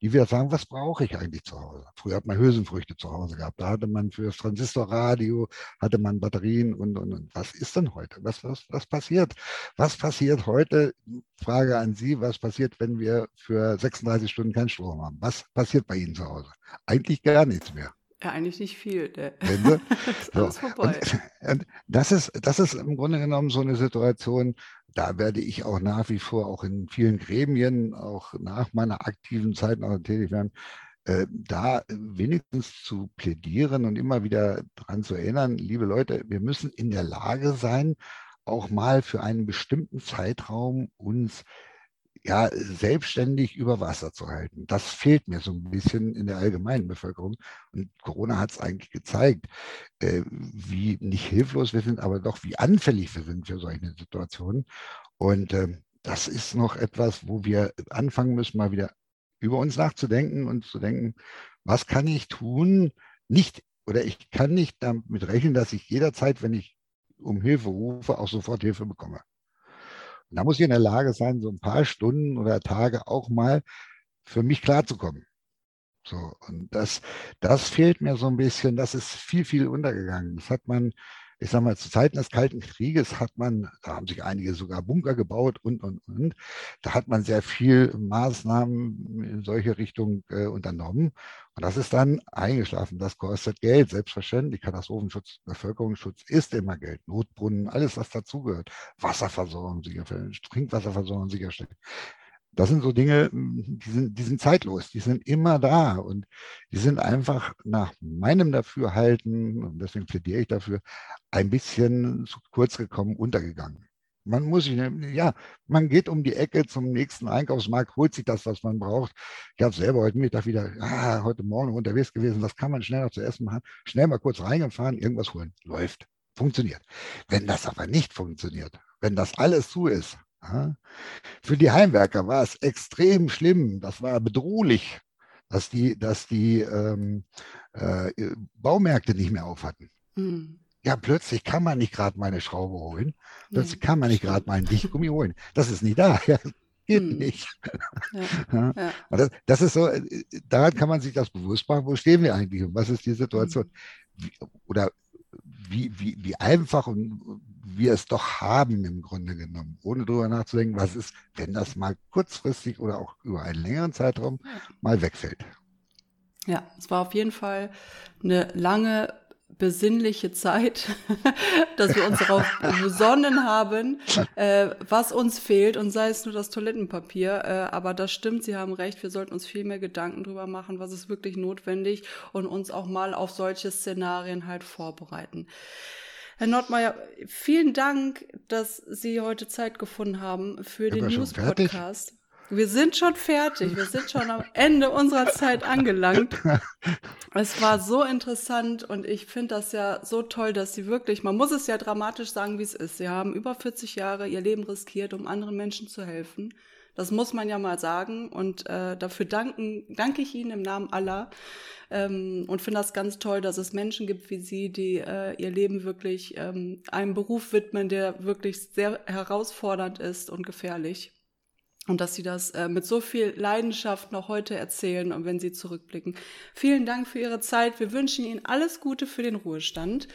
die wir sagen, was brauche ich eigentlich zu Hause? Früher hat man Hülsenfrüchte zu Hause gehabt. Da hatte man für das Transistorradio, hatte man Batterien und, und, und. Was ist denn heute? Was, was, was passiert? Was passiert heute? Frage an Sie, was passiert, wenn wir für 36 Stunden keinen Strom haben? Was passiert bei Ihnen zu Hause? Eigentlich gar nichts mehr. Ja, eigentlich nicht viel. Der <laughs> ist alles so. vorbei. Und, und das, ist, das ist im Grunde genommen so eine Situation, da werde ich auch nach wie vor, auch in vielen Gremien, auch nach meiner aktiven Zeit noch tätig werden, äh, da wenigstens zu plädieren und immer wieder daran zu erinnern, liebe Leute, wir müssen in der Lage sein, auch mal für einen bestimmten Zeitraum uns ja, selbstständig über Wasser zu halten. Das fehlt mir so ein bisschen in der allgemeinen Bevölkerung. Und Corona hat es eigentlich gezeigt, äh, wie nicht hilflos wir sind, aber doch wie anfällig wir sind für solche Situationen. Und äh, das ist noch etwas, wo wir anfangen müssen, mal wieder über uns nachzudenken und zu denken, was kann ich tun? Nicht oder ich kann nicht damit rechnen, dass ich jederzeit, wenn ich um Hilfe rufe, auch sofort Hilfe bekomme. Und da muss ich in der Lage sein, so ein paar Stunden oder Tage auch mal für mich klarzukommen. So, und das, das fehlt mir so ein bisschen, das ist viel, viel untergegangen. Das hat man ich sage mal, zu Zeiten des Kalten Krieges hat man, da haben sich einige sogar Bunker gebaut und, und, und. Da hat man sehr viel Maßnahmen in solche Richtung äh, unternommen. Und das ist dann eingeschlafen. Das kostet Geld, selbstverständlich. Katastrophenschutz, Bevölkerungsschutz ist immer Geld. Notbrunnen, alles, was dazugehört. Wasserversorgung sicherstellen, Trinkwasserversorgung sicherstellen. Das sind so Dinge, die sind, die sind zeitlos, die sind immer da und die sind einfach nach meinem Dafürhalten, und deswegen plädiere ich dafür, ein bisschen zu kurz gekommen, untergegangen. Man muss sich, ja, man geht um die Ecke zum nächsten Einkaufsmarkt, holt sich das, was man braucht. Ich habe selber heute Mittag wieder, ah, heute Morgen unterwegs gewesen, das kann man schnell noch zu essen machen, schnell mal kurz reingefahren, irgendwas holen, läuft, funktioniert. Wenn das aber nicht funktioniert, wenn das alles zu ist, für die Heimwerker war es extrem schlimm, das war bedrohlich, dass die, dass die ähm, äh, Baumärkte nicht mehr auf hatten. Mhm. Ja, plötzlich kann man nicht gerade meine Schraube holen, plötzlich kann man nicht gerade meinen Dichtgummi holen. Das ist nicht da. <laughs> Ja, geht mhm. nicht. Ja, <laughs> ja. Das, das, ist so, äh, daran kann man sich das bewusst machen, wo stehen wir eigentlich und was ist die Situation? Mhm. Wie, oder wie, wie, wie einfach und wir es doch haben im Grunde genommen, ohne darüber nachzudenken, was ist, wenn das mal kurzfristig oder auch über einen längeren Zeitraum mal wegfällt. Ja, es war auf jeden Fall eine lange besinnliche Zeit, <laughs> dass wir uns darauf <laughs> besonnen haben, äh, was uns fehlt und sei es nur das Toilettenpapier. Äh, aber das stimmt, Sie haben recht, wir sollten uns viel mehr Gedanken drüber machen, was ist wirklich notwendig und uns auch mal auf solche Szenarien halt vorbereiten. Herr Nordmeier, vielen Dank, dass Sie heute Zeit gefunden haben für den News-Podcast. Wir sind schon fertig. Wir sind schon am Ende unserer Zeit angelangt. <laughs> Es war so interessant und ich finde das ja so toll, dass Sie wirklich, man muss es ja dramatisch sagen, wie es ist. Sie haben über 40 Jahre Ihr Leben riskiert, um anderen Menschen zu helfen. Das muss man ja mal sagen und äh, dafür danken, danke ich Ihnen im Namen aller ähm, und finde das ganz toll, dass es Menschen gibt wie Sie, die äh, ihr Leben wirklich ähm, einem Beruf widmen, der wirklich sehr herausfordernd ist und gefährlich. Und dass Sie das äh, mit so viel Leidenschaft noch heute erzählen und wenn Sie zurückblicken. Vielen Dank für Ihre Zeit. Wir wünschen Ihnen alles Gute für den Ruhestand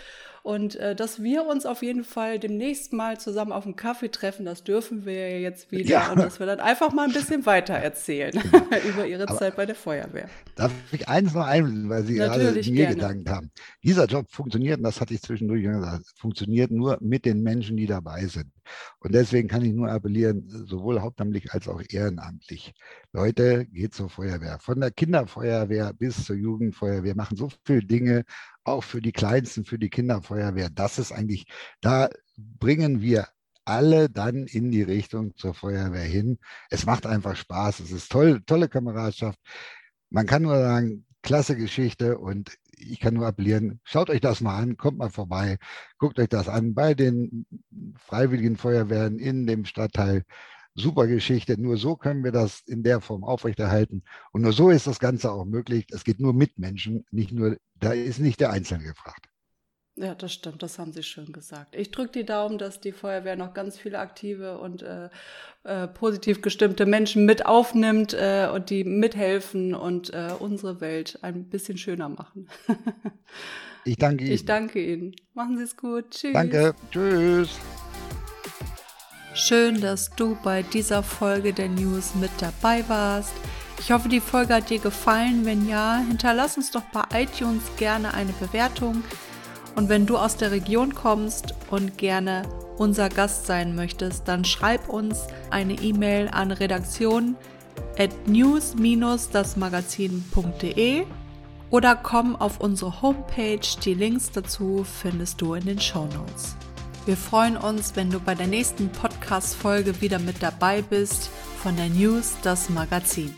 und äh, dass wir uns auf jeden Fall demnächst mal zusammen auf einen Kaffee treffen, das dürfen wir ja jetzt wieder. Ja. Und dass wir dann einfach mal ein bisschen weiter erzählen <laughs> über Ihre Aber Zeit bei der Feuerwehr. Darf ich eins noch einblenden, weil Sie Natürlich gerade mir gerne. gedankt haben. Dieser Job funktioniert, und das hatte ich zwischendurch gesagt, funktioniert nur mit den Menschen, die dabei sind. Und deswegen kann ich nur appellieren, sowohl hauptamtlich als auch ehrenamtlich. Leute, geht zur Feuerwehr. Von der Kinderfeuerwehr bis zur Jugendfeuerwehr machen so viele Dinge, auch für die Kleinsten, für die Kinderfeuerwehr. Das ist eigentlich, da bringen wir alle dann in die Richtung zur Feuerwehr hin. Es macht einfach Spaß. Es ist toll, tolle Kameradschaft. Man kann nur sagen, klasse Geschichte und ich kann nur appellieren, schaut euch das mal an, kommt mal vorbei, guckt euch das an bei den Freiwilligen Feuerwehren in dem Stadtteil super Geschichte. Nur so können wir das in der Form aufrechterhalten. Und nur so ist das Ganze auch möglich. Es geht nur mit Menschen, nicht nur, da ist nicht der Einzelne gefragt. Ja, das stimmt, das haben Sie schön gesagt. Ich drücke die Daumen, dass die Feuerwehr noch ganz viele aktive und äh, äh, positiv gestimmte Menschen mit aufnimmt äh, und die mithelfen und äh, unsere Welt ein bisschen schöner machen. <laughs> ich danke Ihnen. Ich danke Ihnen. Machen Sie es gut. Tschüss. Danke. Tschüss. Schön, dass du bei dieser Folge der News mit dabei warst. Ich hoffe, die Folge hat dir gefallen. Wenn ja, hinterlass uns doch bei iTunes gerne eine Bewertung. Und wenn du aus der Region kommst und gerne unser Gast sein möchtest, dann schreib uns eine E-Mail an redaktion at news-dasmagazin.de oder komm auf unsere Homepage. Die Links dazu findest du in den Show Notes. Wir freuen uns, wenn du bei der nächsten Podcast-Folge wieder mit dabei bist von der News, das Magazin.